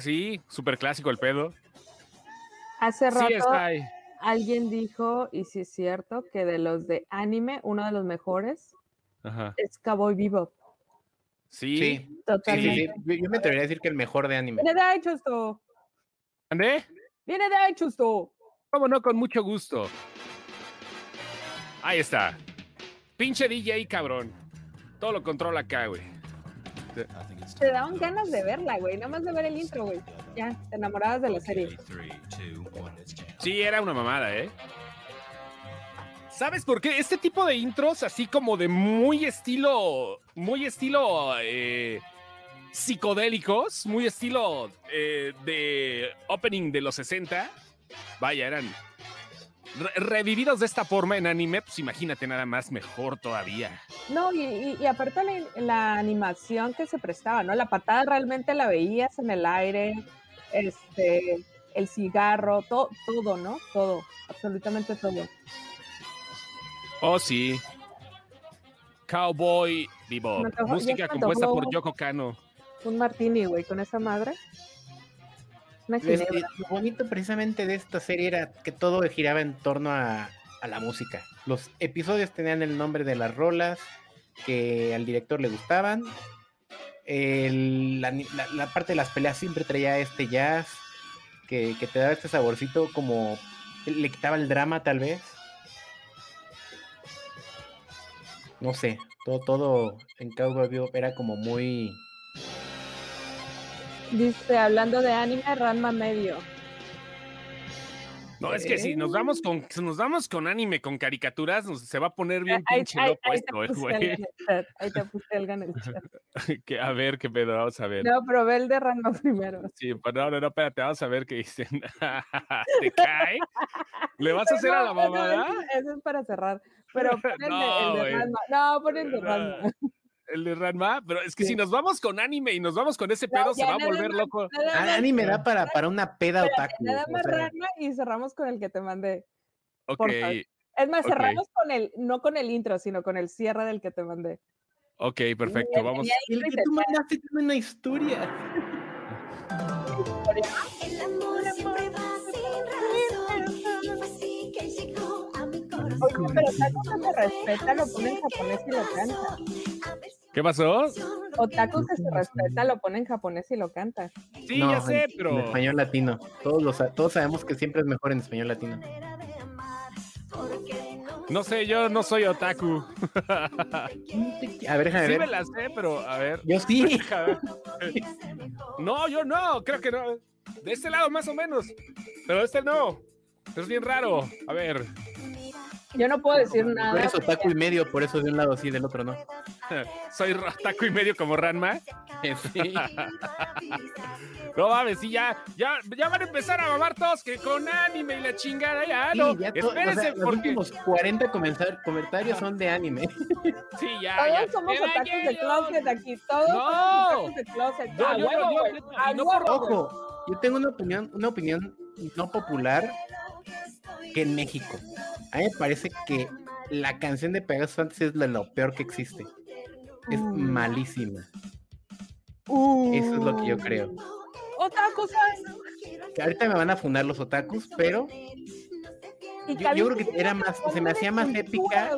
A: Sí, súper clásico el pedo.
C: Hace rato
A: Sí, está ahí.
C: Alguien dijo, y si es cierto, que de los de anime, uno de los mejores
A: Ajá.
C: es Cowboy Bebop.
A: Sí.
B: Sí, sí, sí,
C: Totalmente.
B: sí. Yo, me atrevería a decir que el mejor de anime.
C: Viene de hecho esto.
A: ¿André?
C: Viene de hecho esto.
A: Cómo no, con mucho gusto. Ahí está. Pinche DJ, cabrón. Todo lo controla acá, güey.
C: Te daban ganas de verla, güey. Nada más de ver el intro, güey. Ya, te enamorabas de la serie.
A: Sí, era una mamada, ¿eh? ¿Sabes por qué? Este tipo de intros, así como de muy estilo, muy estilo eh, psicodélicos, muy estilo eh, de opening de los 60, vaya, eran re- revividos de esta forma en anime, pues imagínate nada más mejor todavía.
C: No, y, y- y aparte la, la animación que se prestaba, ¿no? La patada realmente la veías en el aire, este, el cigarro, to- todo, ¿no? Todo, absolutamente todo.
A: Oh, sí. Cowboy Bebop.
C: Antojó-
A: Música compuesta por Yoko Kano.
C: Un martini, güey, con esa madre.
B: Este, lo bonito precisamente de esta serie era que todo giraba en torno a, a la música. Los episodios tenían el nombre de las rolas que al director le gustaban. La, parte de las peleas siempre traía este jazz que, te daba este saborcito como le quitaba el drama tal vez. No sé, todo, todo en Cowboy era como muy...
C: Dice, hablando de anime, Ranma medio.
A: No, es que si nos vamos con, si nos vamos con anime, con caricaturas, nos- se va a poner bien
C: Ahí-
A: pinche
C: ahí-
A: loco
C: ahí
A: esto, eh, güey.
C: el chat, Ahí te puse el.
A: Que, a ver, qué pedo, vamos a ver.
C: No, pero ve el de Ranma primero.
A: Sí, pero no, no, no, espérate, vamos a ver qué dicen. ¿Te cae? ¿Le vas a hacer a la
C: No, no,
A: mamada?
C: Eso, es para cerrar. Pero pon el, de-
A: No,
C: el de
A: güey.
C: Ranma. No, pon el de. Ranma.
A: El de Ranma, pero es que
B: Sí.
A: si nos vamos con anime y nos vamos con ese pedo, se
C: ya
A: va a volver
C: más-
A: loco.
B: Ah,
C: más-
B: anime da para, para una peda otaku.
C: Nada
B: o
C: más
B: sea,
C: Ranma y cerramos con el que te mandé.
A: Ok.
C: Es más, cerramos con el, no con el intro, sino con el cierre del que te mandé.
A: ok, perfecto.
C: Tenía
A: Vamos.
C: intro
B: el
C: y
B: que tú mandaste tiene una historia.
D: El amor siempre
C: Oye, pero Taco que se respeta lo pone en japonés y lo canta.
A: ¿Qué pasó?
C: Otaku que se respeta lo pone en japonés y lo canta.
A: Sí,
B: No,
A: ya sé,
B: en-
A: pero.
B: En español latino. Todos, lo sa- todos sabemos que siempre es mejor en español latino.
A: No sé, yo no soy otaku.
B: A ver, déjame
A: Sí me
B: ver.
A: la sé, pero a ver.
B: Yo sí.
A: ver. No, yo no, creo que no. De este lado más o menos. Pero este no. Es bien raro. A ver.
C: Yo no puedo decir
B: Tú
C: nada.
B: eres otaku y medio, por eso de un lado sí, del otro no.
A: Soy otaku y medio como Ranma.
B: Sí.
A: No mames, sí, ya, ya, ya van a empezar a mamar todos que con anime y la chingada, ya,
B: Sí,
A: no.
B: ya to- o sea,
A: Espérense,
B: los
A: porque.
B: últimos 40 comenzar- comentarios son de anime.
A: Sí, ya,
C: Todos
A: ya.
C: somos otakus de closet aquí. Todos
A: No.
C: somos otakus de closet.
A: Yo-
C: a
A: yo-
C: huevo,
A: yo- yo-
C: A
A: y no por-.
B: Ojo, yo tengo una opinión, una opinión no popular que en México. A mí me parece que la canción de Pegasus antes es lo, lo peor que existe. Es
C: Mm.
B: malísima.
C: Uh.
B: Eso es lo que yo creo.
C: Otra cosa.
B: Que ahorita me van a fundar los otakus, pero Yo- yo creo que era más- se me
C: de
B: hacía más épica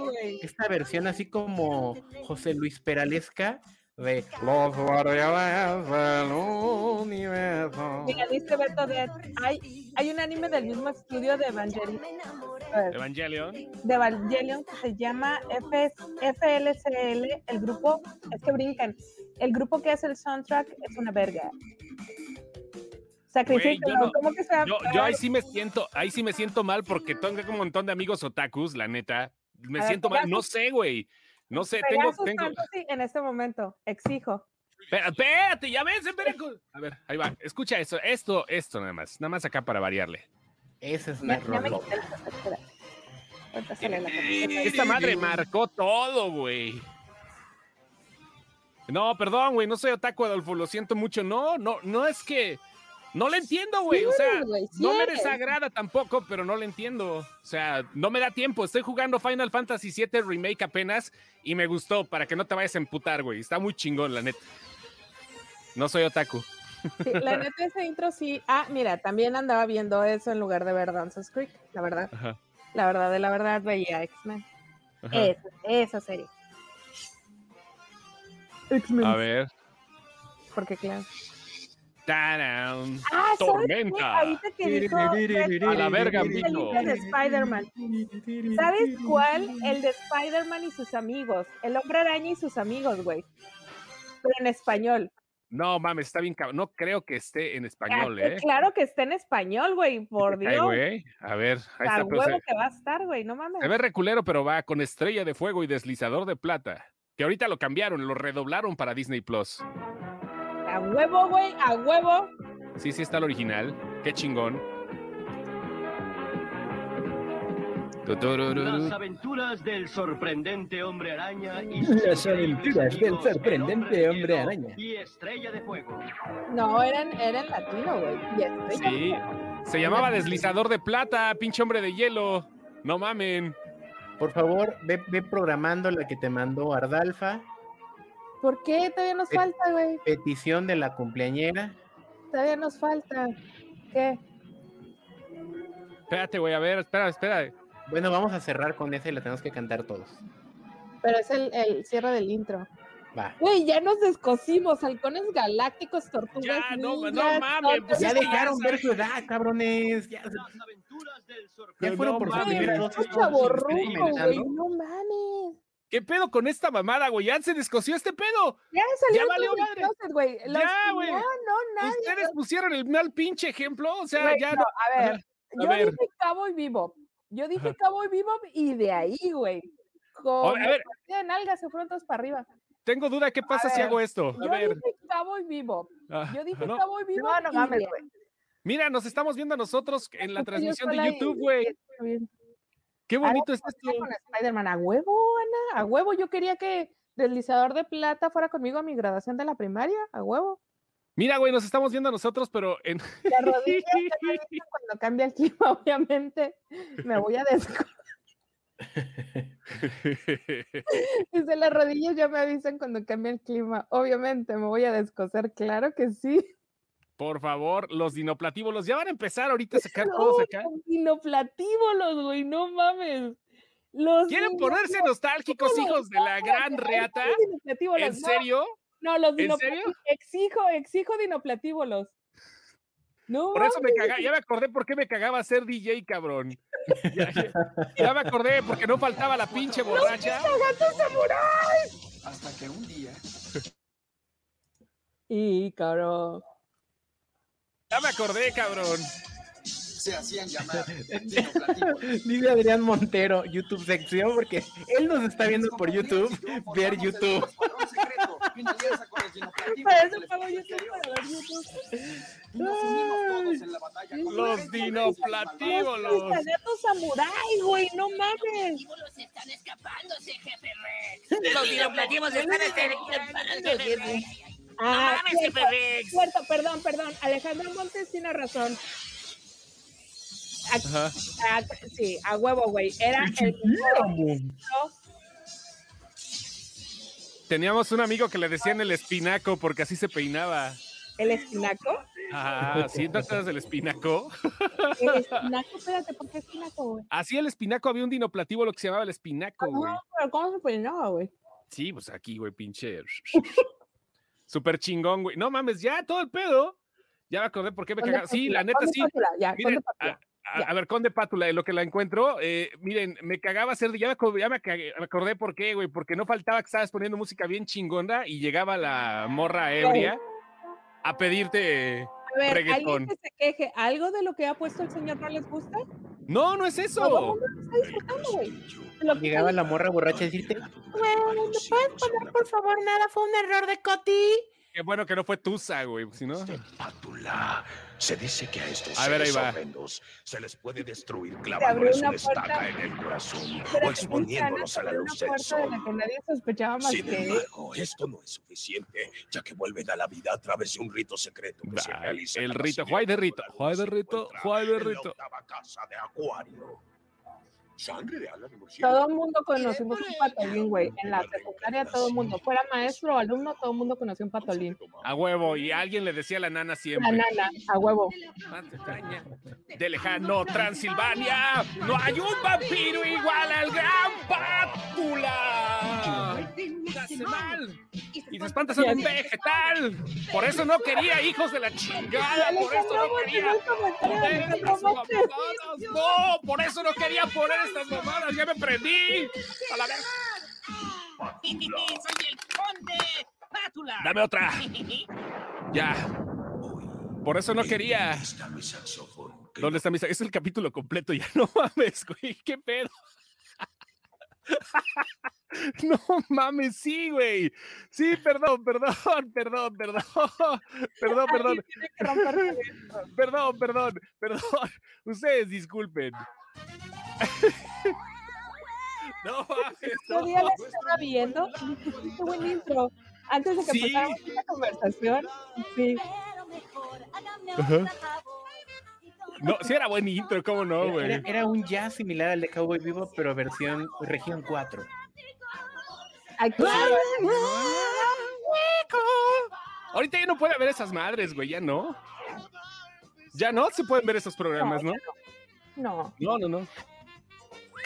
B: esta versión así como José Luis Peralesca de Los guardianes del universo.
C: Mira, dice Beto de hay, hay un anime del mismo estudio de Evangelion, ver,
A: Evangelion.
C: de Evangelion que se llama F- FLCL, el grupo, es que brincan, el grupo que hace el soundtrack es una verga. Sacrificio,
A: no-
C: ¿cómo que?
A: Yo, yo ahí sí me siento, ahí sí me siento mal porque tengo un montón de amigos otakus, la neta. Me
C: A ver,
A: siento mal, no sé, güey. No sé, tengo,
C: Pegasus
A: tengo.
C: Fantasy en este momento, exijo.
A: Espérate, ya ves, espera. A ver, ahí va. Escucha esto, esto, esto nada más. Nada más acá para variarle.
B: Ese es
C: Ya,
B: un
C: ya me
B: error.
C: quité el espera. Ahorita sale la
A: Eh, Esta madre marcó todo, güey. No, perdón, güey, no soy otaku, Adolfo, lo siento mucho. No, no, no es que. No le entiendo, güey. O sea, no me desagrada tampoco, pero no le entiendo. O sea, no me da tiempo. Estoy jugando Final Fantasy VII Remake apenas y me gustó para que no te vayas a emputar, güey. Está muy chingón, la neta. No soy otaku.
C: Sí, la neta, ese intro sí. Ah, mira, también andaba viendo eso en lugar de ver Dances Creek, la verdad.
A: Ajá.
C: La verdad, de la verdad, veía X-Men. Esa, esa serie. X-Men.
A: A ver.
C: Porque, claro.
A: Tarán.
C: Ah.
A: Tormenta.
C: Ahorita que dijo
A: A la verga,
C: de Spider-Man. ¿Sabes cuál? El de Spider-Man y sus amigos. El hombre araña y sus amigos, güey. Pero en español.
A: No mames, está bien cabrón. No creo que esté en español,
C: Ah,
A: ¿eh?
C: Claro que está en español, güey. Por
A: Ay,
C: Dios.
A: güey. A ver, ahí
C: A
A: está.
C: huevo
A: se,
C: que va a estar, güey. No mames.
A: se ve reculero, pero va con estrella de fuego y deslizador de plata. Que ahorita lo cambiaron, lo redoblaron para Disney Plus.
C: A huevo, güey. A huevo.
A: Sí, sí está el original. Qué chingón.
E: Las aventuras del sorprendente hombre araña y
B: Las aventuras del sorprendente hombre araña.
E: Y estrella de fuego.
C: No, eran, eran latino, güey. Y
A: Sí. Se llamaba deslizador de plata, pinche hombre de hielo. No mamen.
B: Por favor, ve, ve programando la que te mandó Ardalfa.
C: ¿Por qué? Todavía nos falta, güey.
B: Petición de la cumpleañera.
C: Todavía nos falta. ¿Qué?
A: Espérate, güey, a ver, espera, espera.
B: Bueno, vamos a cerrar con esa y la tenemos que cantar todos.
C: Pero es el, el cierre del intro.
B: Va.
C: Güey, ya nos descosimos. Halcones galácticos, tortugas.
A: Ya, no, no mames, pues
B: Ya dejaron ver su edad, cabrones. Ya,
E: Las aventuras del
B: ya
E: sorprendente
B: fueron
A: no
B: por
C: güey.
B: comentando.
C: No mames.
A: ¿Qué pedo con esta mamada, güey? Ya se descosió este pedo.
C: Ya salió
A: Ya valió madre.
C: closet, güey. Los
A: Ya, güey.
C: No, no, nadie.
A: Ustedes pusieron el mal pinche ejemplo. O sea,
C: Güey,
A: ya
C: no, a ver,
A: a
C: yo
A: ver.
C: dije Cabo y Vivo. Yo dije. Cabo y Vivo y de ahí, güey. Como
A: a ver.
C: partida de nalgas se fueron todos para arriba.
A: tengo duda. ¿Qué pasa si
C: ver,
A: hago esto? A
C: Yo
A: ver.
C: dije Cabo y Vivo.
A: ah,
C: Yo dije
A: no.
C: Cabo y Vivo.
F: No, no
C: y
F: mames, güey.
A: Mira, nos estamos viendo nosotros en la transmisión de YouTube, güey. Qué bonito es esto.
C: con Spider-Man, a huevo, Ana, a huevo. Yo quería que deslizador de plata fuera conmigo a mi graduación de la primaria, a huevo.
A: Mira, güey, nos estamos viendo nosotros, pero en.
C: La rodilla ya me avisa cuando cambia el clima, obviamente, me voy a desco... Dice, las rodillas ya me avisan cuando cambia el clima, obviamente, me voy a descoser, claro que sí.
A: Por favor, los dinoplatívolos ya van a empezar ahorita a sacar todos
C: No,
A: acá.
C: los dinoplatívolos, güey, no mames. Los
A: ¿Quieren ponerse nostálgicos, hijos de la gran reata? ¿En serio?
C: No, los
A: ¿En
C: dinoplatívolos.
A: serio?
C: Exijo, exijo dinoplatívolos. No,
A: Por eso me cagaba, ya me acordé por qué me cagaba ser DJ, cabrón. Ya, ya- ya me acordé porque no faltaba la pinche borracha.
F: Hasta que un día
C: Y, caro.
A: Ya me acordé, cabrón.
F: se hacían llamar dinoplatívolos.
B: Dice Adrián Montero, YouTube sección, porque él nos está viendo por YouTube, ver YouTube.
A: Los dinoplatívolos.
C: Canetos samurái, güey, no mames.
G: Los están escapándose, jefe. Los dinoplativos están escapándose.
C: Ah,
G: mames,
C: cierto,
G: jefe Rex.
C: cierto, perdón, perdón. Alejandro Montes tiene razón.
A: Ajá.
C: Ah, sí, a huevo, güey. Era el
A: Teníamos un amigo que le decían el espinaco porque así se peinaba.
C: el espinaco.
A: Ah, ¿sí? ¿No te del espinaco?
C: El espinaco, espérate, ¿por qué espinaco, güey?
A: Así el espinaco había un dinoplativo lo que se llamaba el espinaco, güey.
C: No, pero ¿cómo se peinaba, güey?
A: Sí, pues aquí, güey, pinche. Súper chingón, güey. No mames, ya todo el pedo. Ya me acordé por qué me cagaba. Sí, la neta sí.
C: Pátula, Ya,
A: Miren, a,
C: Ya.
A: a ver, Conde Pátula, lo que la encuentro, eh, miren, me cagaba hacer, ya me, ya me cagué- me acordé por qué, güey, porque no faltaba que estabas poniendo música bien chingona y llegaba la morra ebria a pedirte.
C: A ver,
A: reggaetón.
C: alguien que se queje, ¿algo de lo que ha puesto el señor no les gusta?
A: No, no es eso.
B: Llegaba la morra borracha a decirte,
C: Güey, ¿me puedes poner, por favor, nada? Fue un error de Coti.
A: Qué bueno que no fue Tusa, güey, si no.
H: Pátula. Se dice que a estos
A: A ver, ahí
H: seres
A: va.
H: horrendos se les puede destruir clavándoles
C: una
H: una estaca
C: puerta.
H: en el corazón o exponiéndolos a la luz del
C: una puerta de la
H: sol.
C: que nadie sospechaba más
H: Sin
C: que él.
H: embargo, esto no es suficiente, ya que vuelven a la vida a través de un rito secreto que se
A: Ay,
H: realiza
A: el rito, Juay de rito,
H: la luz
A: de
H: se
A: rito, Juay de
H: en la
A: rito.
H: octava casa de Acuario. Sangre de ala de murciélago.
C: Todo el mundo conocimos un patolín, güey. En la secundaria todo el mundo, fuera maestro o alumno, todo el mundo conocía un patolín.
A: A huevo, y alguien le decía a la nana
C: La
A: siempre.
C: nana, a huevo.
A: De lejano Transilvania, no hay un vampiro igual al gran Pátula. Te mal. Y se espanta ser un vegetal. Por eso no quería hijos de la chingada. Por eso no quería. No, por eso no quería poner estas mamadas. Ya me prendí. A la vez.
G: Soy el conde Pátula.
A: Dame otra. Ya. Por eso no quería.
H: Está mi saxofón.
A: ¿Dónde está mi Es el capítulo completo ya. No mames, güey. ¿Qué pedo? No mames, sí, güey. Sí, perdón, perdón, perdón, perdón. Perdón, perdón,
C: esto.
A: perdón, perdón, perdón. Ustedes disculpen. No mames,
C: Otro día
A: no.
C: la estaba viendo qué buen intro. Antes de que
A: Sí.
C: empezáramos esta conversación, sí.
A: No, sí era buen intro, ¿cómo no,
B: era,
A: güey?
B: era un jazz similar al de Cowboy Vivo, pero versión región 4.
C: Aquí,
A: Ahorita ya no puede haber esas madres, güey, ya no. Ya no se pueden ver esos programas, ¿no?
C: no.
A: No, no, no.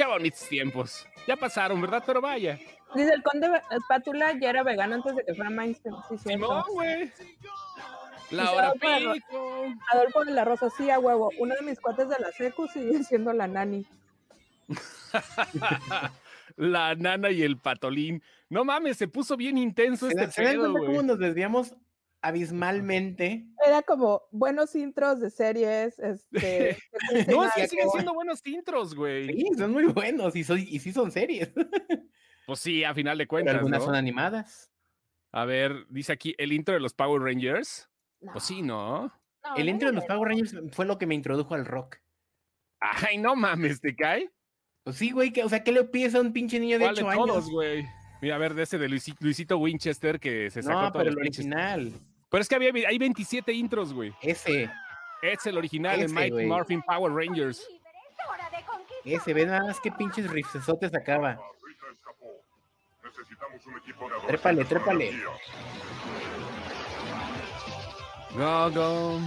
A: Qué bonitos tiempos. Ya pasaron, ¿verdad? Pero vaya.
C: Dice el conde Ve- Pátula ya era vegano antes de que fuera mainstream. Sí, cierto.
A: Simón, güey. La
C: Y
A: hora
C: para-
A: pico.
C: Adolfo de la Rosa, sí, a huevo. Uno de mis cuates de la secu sigue siendo la nani.
A: La nana y el patolín. No mames, se puso bien intenso
B: ¿Se,
A: este pedo, güey.
B: cómo nos desviamos abismalmente?
C: Era como buenos intros de series, este...
A: No, es que
C: que
A: siguen siendo buenos intros, güey.
B: Sí, son muy buenos y, soy, y sí son series.
A: Pues sí, a final de
B: Pero
A: cuentas,
B: algunas
A: ¿no?
B: son animadas.
A: A ver, dice aquí el intro de los Power Rangers.
C: No,
A: Pues sí, ¿no?
C: no,
B: El
C: no,
B: intro de los Power Rangers fue lo que me introdujo al rock.
A: Ay, no mames, ¿te cae?
B: Pues sí, güey, que, o sea, ¿qué le pides a un pinche niño de
A: ¿Cuál de
B: 8 años?
A: todos, güey? Mira, a ver, de ese de Luisi- Luisito Winchester que se sacó
B: No, pero el original.
A: Pero es que había, hay 27 intros, güey.
B: Ese,
A: Es el original Mighty
B: güey.
A: Morphin Power Rangers.
B: ese, ve nada más qué pinches riffesotes sacaba. Trépale, trépale.
A: Go, go.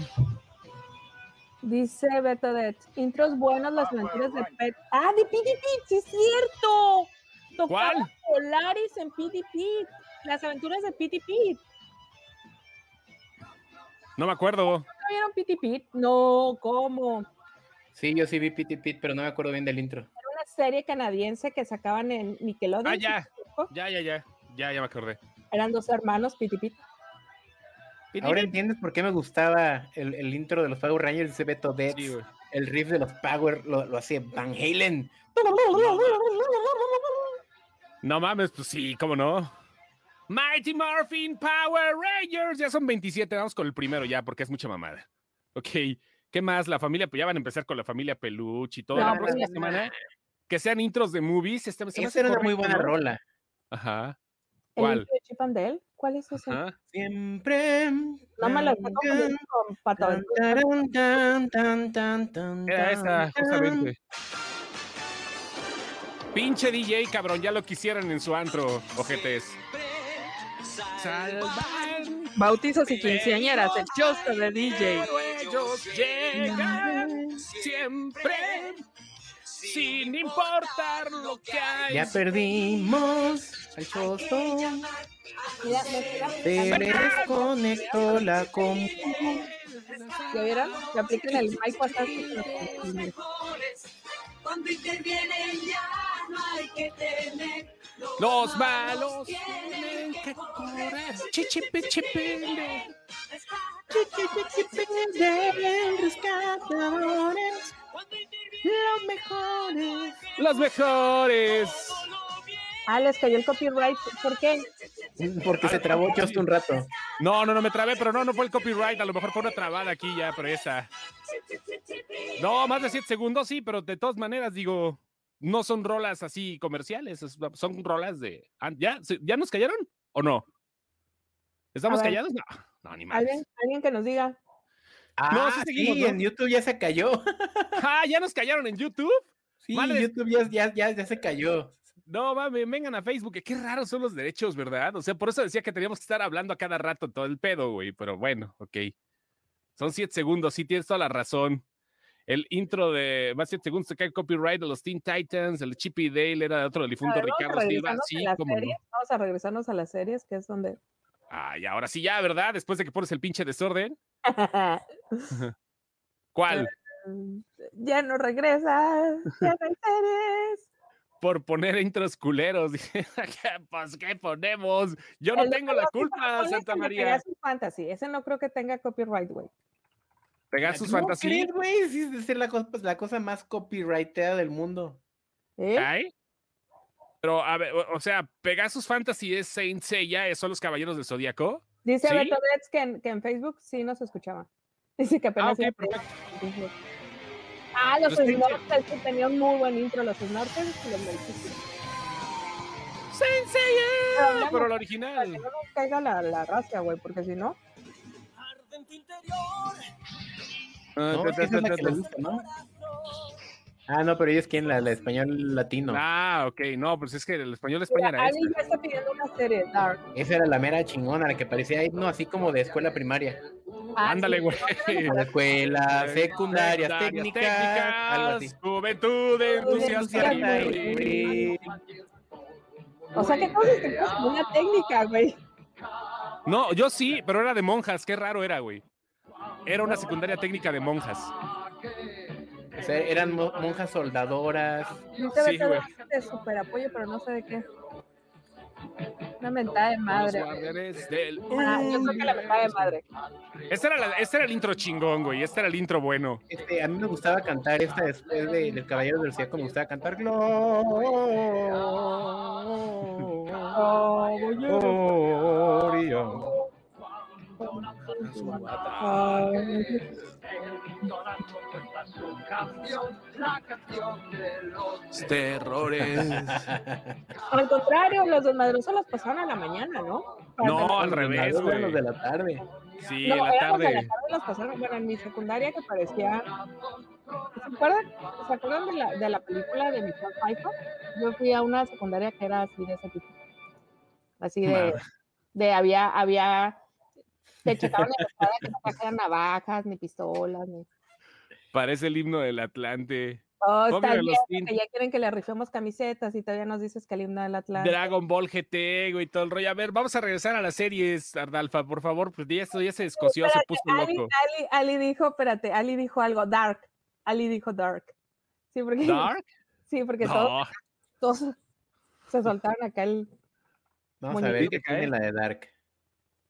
C: Dice Beto de intros buenos, las aventuras de Pet. ¡Ah, de PDP! ¡Sí es cierto! Tocaba
A: ¿Cuál?
C: Polaris en PDP. Las aventuras de PDP.
A: No me acuerdo.
C: ¿No vieron PDP? No, ¿cómo?
B: Sí, yo sí vi Pity Pit, pero no me acuerdo bien del intro.
C: Era una serie canadiense que sacaban en Nickelodeon.
A: Ah, ya. Ya, ya, ya. Ya, ya me acordé.
C: Eran dos hermanos, PDP.
B: Ahora entiendes por qué me gustaba el, el intro de los Power Rangers, ese Beto Death,
A: Sí,
B: el riff de los Power, lo, lo hacía Van Halen.
A: No mames, pues sí, cómo no. Mighty Morphin Power Rangers. Ya son 27, vamos con el primero ya, porque es mucha mamada. Ok, ¿qué más? La familia, pues ya van a empezar con la familia Peluche y todo.
C: No,
A: la próxima
C: no.
A: semana, que sean intros de movies. Me
B: Esa era una muy buena rola.
A: Ajá.
C: ¿El
A: ¿Cuál?
C: intro de Chip and Dale? ¿Cuál es ese?
A: Ajá.
B: Siempre.
C: No me confundiendo con Pato
B: Tan,
C: Aventura.
B: taran, tan, tan, tan, tan,
A: Era esa, justamente. Pinche DJ, cabrón, ya lo quisieran en su antro, ojetes. Salvan
C: Bautizos y quinceañeras, el show de DJ.
A: ellos llegan siempre sin importar lo que hay.
B: Ya perdimos al chosto.
C: Me
B: desconectó la compu.
C: ¿Ya vieron? Que aplican el mic.
D: Cuando intervienen ya no hay que temer.
A: Los malos tienen que correr.
B: Rescatadores, los mejores.
A: Los mejores.
C: Ah, les cayó el copyright. ¿Por qué?
B: Porque se trabó Chosto un rato.
A: No, no, no me trabé, pero no, no fue el copyright. A lo mejor fue una trabada aquí ya, pero esa. No, más de 7 segundos, sí, pero de todas maneras, digo, no son rolas así comerciales, es- son rolas de. ah, ¿Ya, ¿Se- ¿Ya nos callaron o no? ¿Estamos
C: ver.
A: callados? No, no, ni más.
C: ¿Alguien, alguien que nos diga.
B: Ah,
A: sí
B: sí,
A: seguimos, ¿no?
B: en YouTube ya se cayó.
A: Ah, ¿ya nos callaron en YouTube?
B: Sí,
A: Madre.
B: YouTube ya, ya, ya, ya se cayó.
A: No, mames, vengan a Facebook, que qué raros son los derechos, ¿verdad? O sea, por eso decía que teníamos que estar hablando a cada rato todo el pedo, güey, pero bueno, ok. Son siete segundos, sí tienes toda la razón. El intro de más siete segundos se cae copyright de los Teen Titans, el Chippy Dale era de otro del difunto
C: ver,
A: Ricardo Silva. Sí, cómo no.
C: Vamos a regresarnos a las series, que es donde.
A: Ay, ahora sí ya, ¿verdad? Después de que pones el pinche desorden. ¿Cuál?
C: ya no regresa. Ya no hay series.
A: Por poner intros culeros. Dije, pues, ¿qué ponemos? Yo no
C: El
A: tengo la culpa, Santa María.
C: Fantasy. Ese no creo que tenga copyright, güey.
A: Pegasus
B: ¿Cómo
A: Fantasy.
B: crees, güey? Sí, es ser la cosa, pues, la cosa más copyrighteada del mundo.
C: ¿Eh?
A: ¿Ay? Pero, a ver, o o sea, Pegasus Fantasy es Saint Seiya, ¿son los caballeros del Zodíaco?
C: Dice
A: ¿Sí?
C: Beto Betts que en, que en Facebook sí nos escuchaba. Dice que apenas.
A: Ah, ok,
C: iba a
A: perfecto.
C: pedir. Ah, los
A: Los
C: Snorkels, que tenían un muy buen intro, los Snorkels y los Melchizedek.
A: Saint
C: Pero
A: Seiya,
C: ya
A: pero
C: no-
A: el original.
C: Que no nos caiga la, la racia, güey, porque si no.
B: No, es que esa es la que le gusta, ¿no? Ah, no, pero ella es quien, la, la español latino.
A: Ah, ok, no, pues es que el español de
C: Mira,
A: España era
C: Ali
A: este.
C: ya está pidiendo una serie, Dark.
B: Esa era la mera chingona, la que parecía himno así como de escuela primaria.
C: Ah,
A: Ándale,
C: sí,
A: güey.
B: La escuela, secundaria, técnica, algo así.
A: Juventud, entusiasta.
C: O sea que todos tenemos como una técnica, güey.
A: No, yo sí, pero era de monjas, qué raro era, güey. Era una secundaria técnica de monjas.
B: O sea, eran mo- monjas soldadoras.
A: Sí, güey.
C: De super apoyo, pero no sé de qué. Una mentada de madre.
A: Del
C: Ah, yo creo que la mentada de madre.
A: Este era, la- este era el intro chingón, güey. Este era el intro bueno.
B: Este, a mí me gustaba cantar esta después de, del Caballero del Zodíaco, me gustaba cantar Gloria.
A: Terrores.
C: Al contrario, los desmadrosos los pasaron a la mañana, ¿no? Para
A: No, al revés,
B: Los
A: güey.
B: de la tarde.
A: Sí,
C: No,
A: en la
C: de
A: tarde.
C: la tarde los pasaron, bueno, en mi secundaria que parecía... ¿Se acuerdan, ¿se acuerdan de, la, de la película de Michelle Pfeiffer? Yo fui a una secundaria que era así de ese tipo. Así de,
A: Madre.
C: de había, había, te checaban en la espada que no trajeran navajas, ni pistolas, ni...
A: Parece el himno del Atlante.
C: Oh,
A: Obvio,
C: está
A: los
C: bien, porque ya quieren que le rifemos camisetas y todavía nos dices que el himno del Atlante.
A: Dragon Ball GT, güey, todo el rollo. A ver, vamos a regresar a las series, Ardalfa, por favor, pues ya esto ya se descoció, se
C: Espérate,
A: puso
C: Ali,
A: loco.
C: Ali, Ali dijo, espérate, Ali dijo algo, Dark. Ali dijo Dark. Sí, porque,
A: ¿Dark?
C: Sí, porque todos,
A: No,
C: todos se soltaron acá el...
B: Vamos a ver qué
A: cae.
B: tiene la de Dark.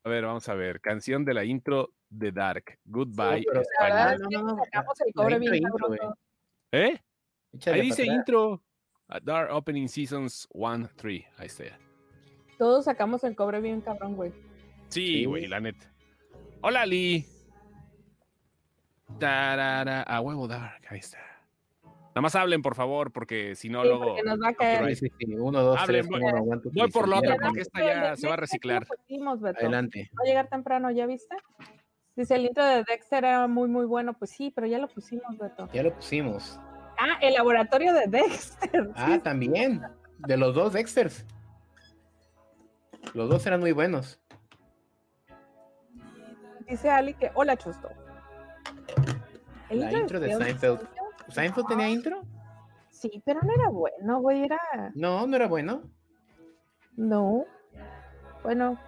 A: A ver, vamos a ver. Canción de la intro de Dark. Goodbye,
B: pero-
C: La verdad
A: España.
C: es que
B: No, no, no,
C: sacamos el cobre bien
B: intro.
A: ¿Eh?
B: Échale
A: Ahí dice intro. A Dark Opening Seasons 1, 3. Ahí está.
C: Todos sacamos el cobre bien cabrón, güey.
A: Sí,
B: Sí.
A: güey, la neta. Hola, Lee. Tarara, a huevo Dark, ahí está. Nada más hablen, por favor, porque si no,
C: Sí,
A: luego.
C: nos va a caer.
B: Sí, sí, sí. Uno, dos,
A: Hablen,
B: tres.
A: voy-
B: ¿cómo no aguanto
A: voy por la otra porque esta ya se va a reciclar.
C: Lo pusimos, Beto.
B: Adelante.
C: Va a llegar temprano, ¿ya viste? Dice, el intro de Dexter era muy, muy bueno. Pues sí, pero ya lo pusimos, Beto.
B: Ya lo pusimos.
C: Ah, el laboratorio de Dexter.
B: Ah, también. De los dos Dexters. Los dos eran muy buenos.
C: Dice Ali que, hola, Chusto. El
B: La intro de. ¿Seinfeld tenía intro?
C: Sí, pero no era bueno, güey, era...
B: No, no era bueno.
C: No. Bueno,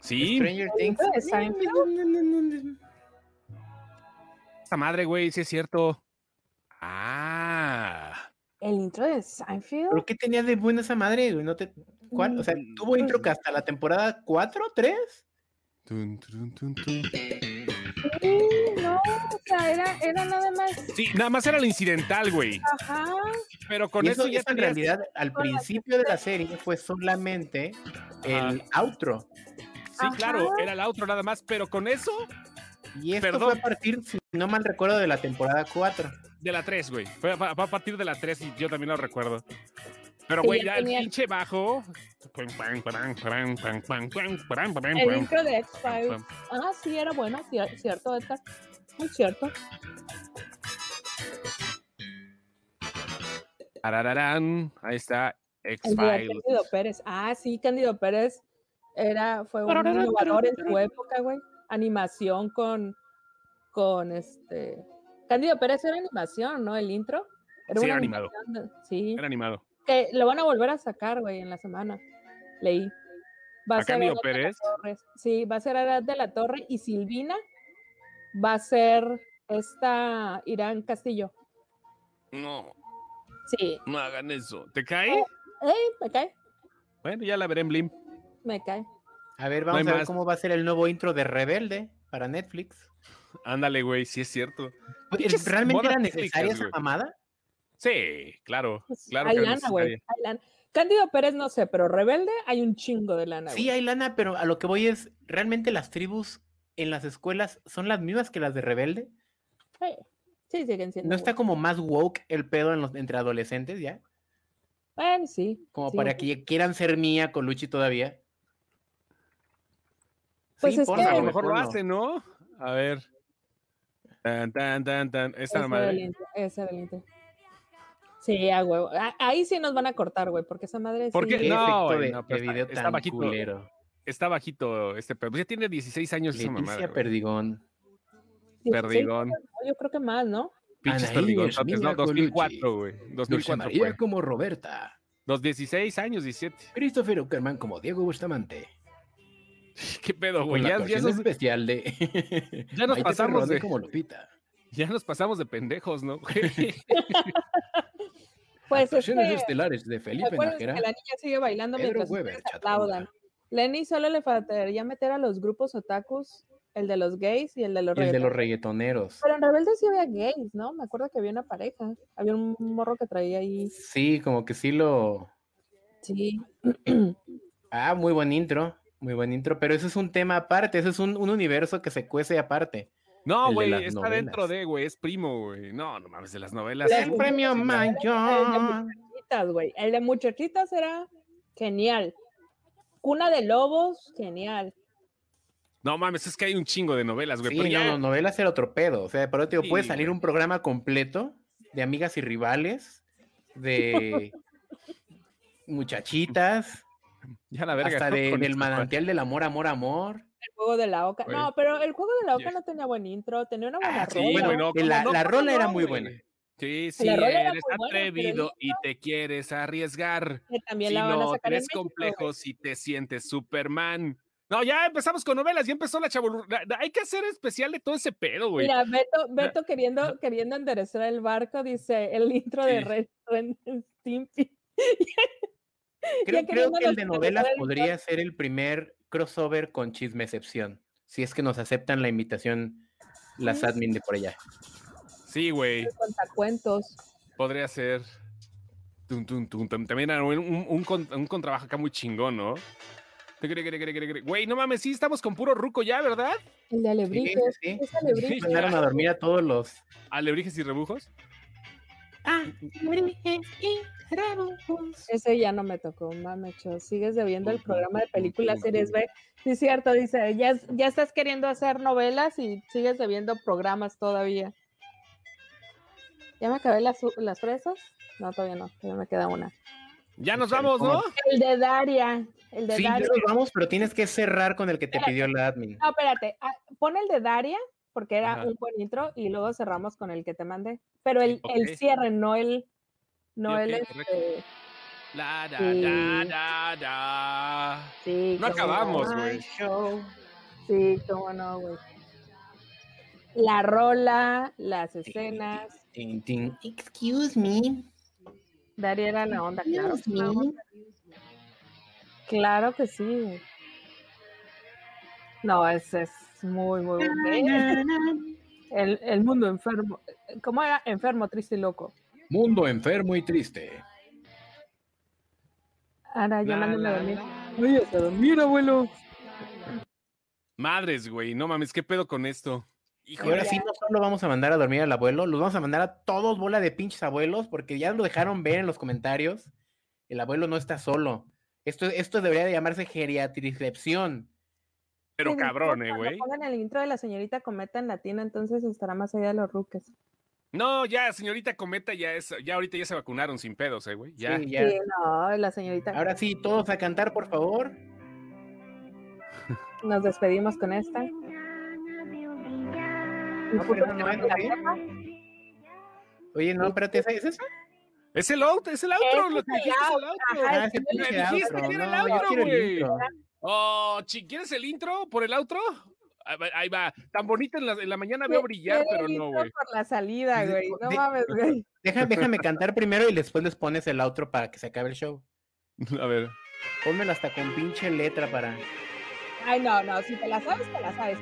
A: Sí,
B: Stranger
C: ¿El
B: Things.
C: Seinfeld?
A: esta madre, güey, sí es cierto. Ah.
C: el intro de Seinfeld.
B: ¿Pero qué tenía de buena esa madre? güey? No te... ¿Cuál? O sea,
A: Mm,
B: tuvo intro que hasta la temporada 4, 3.
A: Tun, tun, tun, tun.
C: Sí, no, o sea, era, era nada más.
A: Sí, nada más era el incidental, güey.
C: Ajá.
A: Pero con
B: y
A: eso,
B: eso,
A: ya
B: eso en realidad al principio de la serie fue solamente el outro.
A: Sí, claro,
C: Ajá.
A: era el outro nada más, pero con eso,
B: Y esto
A: Perdón.
B: fue a partir, si no mal recuerdo, de la temporada 4.
A: de la 3, güey. Fue a, a partir de la 3 y yo también lo recuerdo. Pero,
C: Sí,
A: güey,
C: ya
A: ya el
C: tenía-
A: pinche bajo.
C: El intro de X-Files. Ah, sí, era bueno, cier- cierto, Edgar. Muy cierto.
A: Arararán, ahí está, X-Files.
C: Cándido Pérez. Ah, sí, Cándido Pérez era, fue un innovador en su época, güey. Animación con, con este. Cándido Pérez era animación, ¿no? El intro. Era
A: Sí, era animado.
C: de- sí.
A: Era animado.
C: Que lo van a volver a sacar, güey, en la semana. Leí. Va
A: ¿A
C: de la
A: Pérez?
C: Torre. Sí, va a ser Arad de la Torre y Silvina va a ser esta Irán Castillo.
A: No,
C: Sí.
A: no hagan eso. ¿Te cae?
C: Ey, me cae,
A: Bueno, ya la veré en Blim.
C: me cae.
B: A ver,
A: No
B: vamos a ver
A: más.
B: cómo va a ser el nuevo intro de Rebelde para Netflix.
A: Ándale, güey, sí es cierto.
B: ¿Realmente era necesaria esa mamada?
A: Sí, claro.
C: Pues,
A: Claro
C: hay
A: que
C: lana, güey.
A: necesaria.
C: hay lana. Cándido Pérez no sé, pero Rebelde hay un chingo de lana.
B: Sí, hay lana, pero a lo que voy es, ¿realmente las tribus en las escuelas son las mismas que las de Rebelde?
C: Sí, sí, siguen siendo.
B: ¿No está como más woke el pedo en los, entre adolescentes ya?
C: Bueno, sí.
B: Como
C: sí,
B: para que quieran ser mía con Luchi todavía.
C: Pues es
B: ponlo,
C: que-
A: A lo mejor lo hace, ¿no? A ver. Tan, tan, tan, tan. Esta
C: Ese
A: madre.
C: intro. Sí, a huevo. Ahí sí nos van a cortar, güey, porque esa madre
A: ¿Por
C: sí-
A: qué?
B: Qué
A: No, güey, no,
B: de
A: pero está-
B: video
A: está
B: tan
A: bajito.
B: culero.
A: Está bajito este pedo. Pues ya tiene 16 años esa mamada.
B: Perdigón.
A: Perdigón.
C: yo creo que más, ¿no?
A: Pinches
B: es
A: ¿no?
B: mía,
A: 2004, güey.
B: Dulce
A: 2004
B: María
A: fue.
B: como Roberta.
A: Los 16 años, 17.
B: Christopher Uckerman como Diego Bustamante.
A: ¿Qué pedo, güey? Ya, ya, esos-
B: especial de...
A: Ya nos
B: Maite
A: pasamos de-
B: como Lupita.
A: ya nos pasamos de pendejos, ¿no?
C: Pues es que,
B: estelares de Felipe
C: acuérdense que la niña sigue bailando
B: Pedro
C: mientras
B: Weber,
C: aplaudan. Lenny solo le faltaría meter a los grupos otakus, el de los gays y el de los
B: Y el de los
C: reggaetoneros. Pero en Rebelde sí había gays, ¿no? Me acuerdo que había una pareja. Había un morro que traía ahí.
B: Sí, como que sí lo...
C: Sí.
B: Ah, muy buen intro. Muy buen intro. Pero eso es un tema aparte. Eso es un, un universo que se cuece aparte.
A: No,
B: de
A: güey, está dentro de, güey, es primo, güey. No, no mames, de las novelas.
C: La-
B: El premio
C: El de
B: mayor.
C: muchachitas, güey. El de muchachitas era genial. Cuna de lobos, genial.
A: No mames, es que hay un chingo de novelas, güey.
B: Sí,
A: pero
B: no,
A: ya-
B: no, novelas era otro pedo. O sea, por eso te digo,
A: Sí,
B: puede salir un programa completo de amigas y rivales, de muchachitas,
A: ya la verga.
B: hasta de- del manantial del amor, amor, amor.
C: El juego de la oca.
A: Güey.
C: No, pero el juego de la oca no tenía buen intro, tenía una buena
B: Ah, sí,
C: rola.
A: Sí,
B: Bueno,
A: no,
B: la-
A: ¿cómo no?
B: la
A: ¿Cómo
B: rola era muy
A: güey?
B: buena.
A: Sí, sí, eres
C: buena,
A: atrevido y te quieres arriesgar.
C: que también
A: Si
C: la van a
A: no
C: sacar en
A: tienes
C: México, güey.
A: complejos y te sientes Superman. No, ya empezamos con novelas, ya empezó la la- Hay que hacer especial de todo ese pedo, güey.
C: Mira, Beto, Beto queriendo, queriendo enderezar el barco, dice el intro de
A: Sí.
C: Ren, Ren and Stimpy.
B: Creo, que el de novelas
C: el-
B: podría ser el primer crossover con Chismecepción. Si es que nos aceptan la invitación las admin de por allá.
A: Sí, güey,
C: Contacuentos.
A: podría ser. Tum, tum, tum, tum. También era un, un, un con- un contrabajo acá muy chingón, ¿no? Güey, no mames, sí, estamos con puro ruco ya, ¿verdad?
C: El de Alebrijes.
B: sí, sí.
C: Es Alebrijes.
B: Mandaron a dormir a todos los.
A: Alebrijes y rebujos.
C: Ese ya no me tocó, mamecho. Sigues debiendo el programa de películas series B. Sí, es cierto, dice, ya, ya estás queriendo hacer novelas y sigues debiendo programas todavía. ¿Ya me acabé las, las fresas? No, todavía no, todavía me queda una.
A: Ya nos vamos, ¿no?
C: El de Daria, el de
B: Sí, ya
C: Daria.
B: nos vamos, pero tienes que cerrar con el que te pidió la admin.
C: No, espérate, ah, pon el de Daria, porque era
A: Ajá.
C: un buen intro, y luego cerramos con el que te mandé. Pero el, el cierre, no el, no el, este,
A: La, da,
C: Sí.
A: da, da, da.
C: sí,
A: No acabamos,
C: no.
A: güey.
C: Sí, cómo no, güey. La rola, las escenas.
B: Excuse me.
C: Daria era la onda, claro.
B: Me.
C: Claro que sí. No, ese es muy, muy bueno. El, el mundo enfermo. ¿Cómo era? Enfermo, triste y loco.
B: Mundo enfermo y triste.
C: Ahora ya
A: La,
C: mándame a
A: la,
C: dormir.
A: la.
C: Oye, a dormir, abuelo.
A: Madres, güey, no mames, ¿qué pedo con esto?
B: Y ahora sí, no solo vamos a mandar a dormir al abuelo, los vamos a mandar a todos bola de pinches abuelos, porque ya lo dejaron ver en los comentarios. El abuelo no está solo. Esto, esto debería de llamarse geriatricepción.
A: Pero
C: Sí,
A: cabrón, eh,
C: cuando
A: güey.
C: Pongan el intro de la señorita Cometa en latino, entonces estará más allá de los ruques.
A: No, ya, señorita Cometa, ya es, ya ahorita ya se vacunaron sin pedos, eh, güey. Ya.
B: Sí, ya.
C: Sí, no, la señorita.
B: Ahora sí, todos a cantar, por favor.
C: Nos despedimos con esta.
B: No, pero no es, ¿eh? Oye, no, espérate, ¿esa es esa?
A: Es el outro, es el outro, lo que dijiste es el
C: outro, ajá,
B: Ah,
A: me dijiste
B: outro.
A: que era el
B: No, yo
A: outro,
B: quiero el
A: güey. Oh, chi, ¿quieres el intro por el outro? Ahí va, ahí va. Tan bonito en la, en la mañana veo brillar, pero
C: el
A: no, güey.
C: Por la salida,
B: De-
C: güey. No
B: de-
C: mames, güey.
B: Deja- déjame cantar primero y después les pones el outro para que se acabe el show.
A: A ver.
B: Pónmelo hasta con pinche letra para.
C: Ay, no, no. Si te la sabes, te la sabes.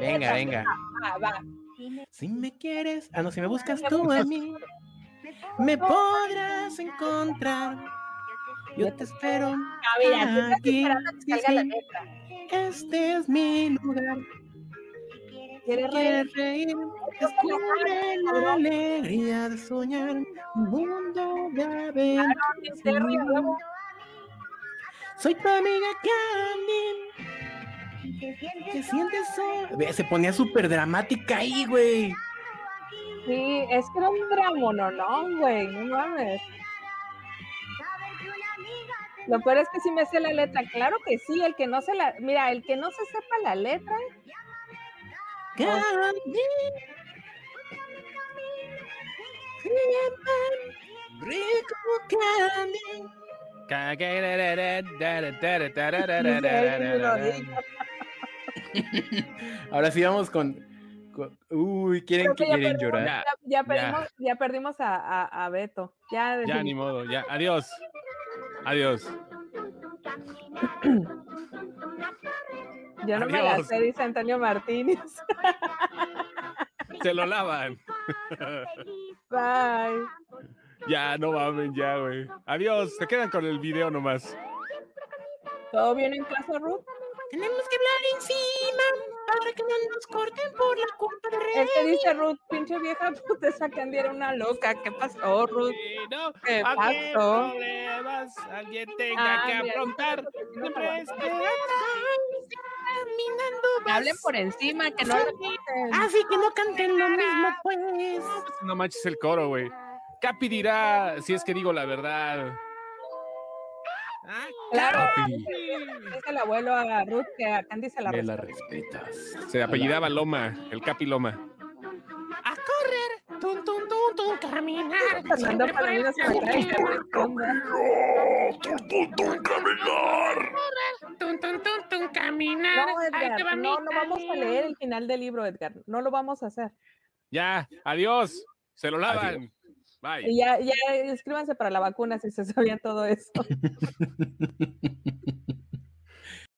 B: Venga,
C: letra,
B: venga.
C: Va, va.
B: Si me quieres. Ah, no, si me buscas tú a mí, me podrás encontrar. Yo te espero.
C: Ah, mira,
B: aquí. Este es mi lugar.
C: ¿Quieres reír?
B: Descubre la alegría de soñar un mundo de aventuras. Soy tu amiga Candy. ¿Qué sientes Se ponía súper dramática ahí, güey.
C: Sí, es que era un drama, no, no, güey. No mames. Lo peor es que sí me sé la letra. Claro que sí, el que no se la. Mira, el que no se sepa la letra.
B: Ahora sí vamos con. con- Uy, ¿quieren que quieren
C: perdimos,
B: llorar?
A: Ya,
C: perdimos, ya perdimos a, a, a Beto. Ya,
A: Ya, ni modo, ya. Adiós. Adiós.
C: Yo no me la sé, dice Antonio Martínez.
A: Se lo lavan.
C: Bye.
A: Ya, no mamen, ya, güey. Adiós. Se quedan con el video nomás.
C: ¿Todo bien en casa, Ruth?
B: Tenemos que hablar encima para que no nos corten por la culpa de
C: Es que dice Ruth, pinche vieja puta, esa Candy era una loca. ¿Qué pasó, Ruth?
A: Sí, no,
C: ¿Qué pasó?
A: problemas alguien tenga
C: Ah,
A: que
C: mira,
A: afrontar.
C: sí, sí,
A: Siempre
C: sí,
A: es
C: sí. Que hablen por encima, que no la quiten.
B: Así que no canten lo mismo, pues.
A: No manches el coro, güey. Capi dirá si es que digo la verdad. Ah,
C: Claro, dice el abuelo a Ruth que a Candy se la
B: Me la
C: respeta.
B: respetas.
A: Se apellidaba Loma, el Capi Loma.
B: A correr, tun, tun, tun, tun, caminar.
C: Fernando
B: siempre por
C: Palomino
B: el
C: se me cae que
B: camino.
C: responda.
B: Tun, tun, tun, tun, caminar.
C: No,
B: va
C: Edgar, no, no vamos a leer el final del libro, Edgar. No lo vamos a hacer.
A: Ya, adiós. Se lo lavan.
C: Y
A: Bye.
C: ya, ya, escríbanse para la vacuna si se sabían todo eso.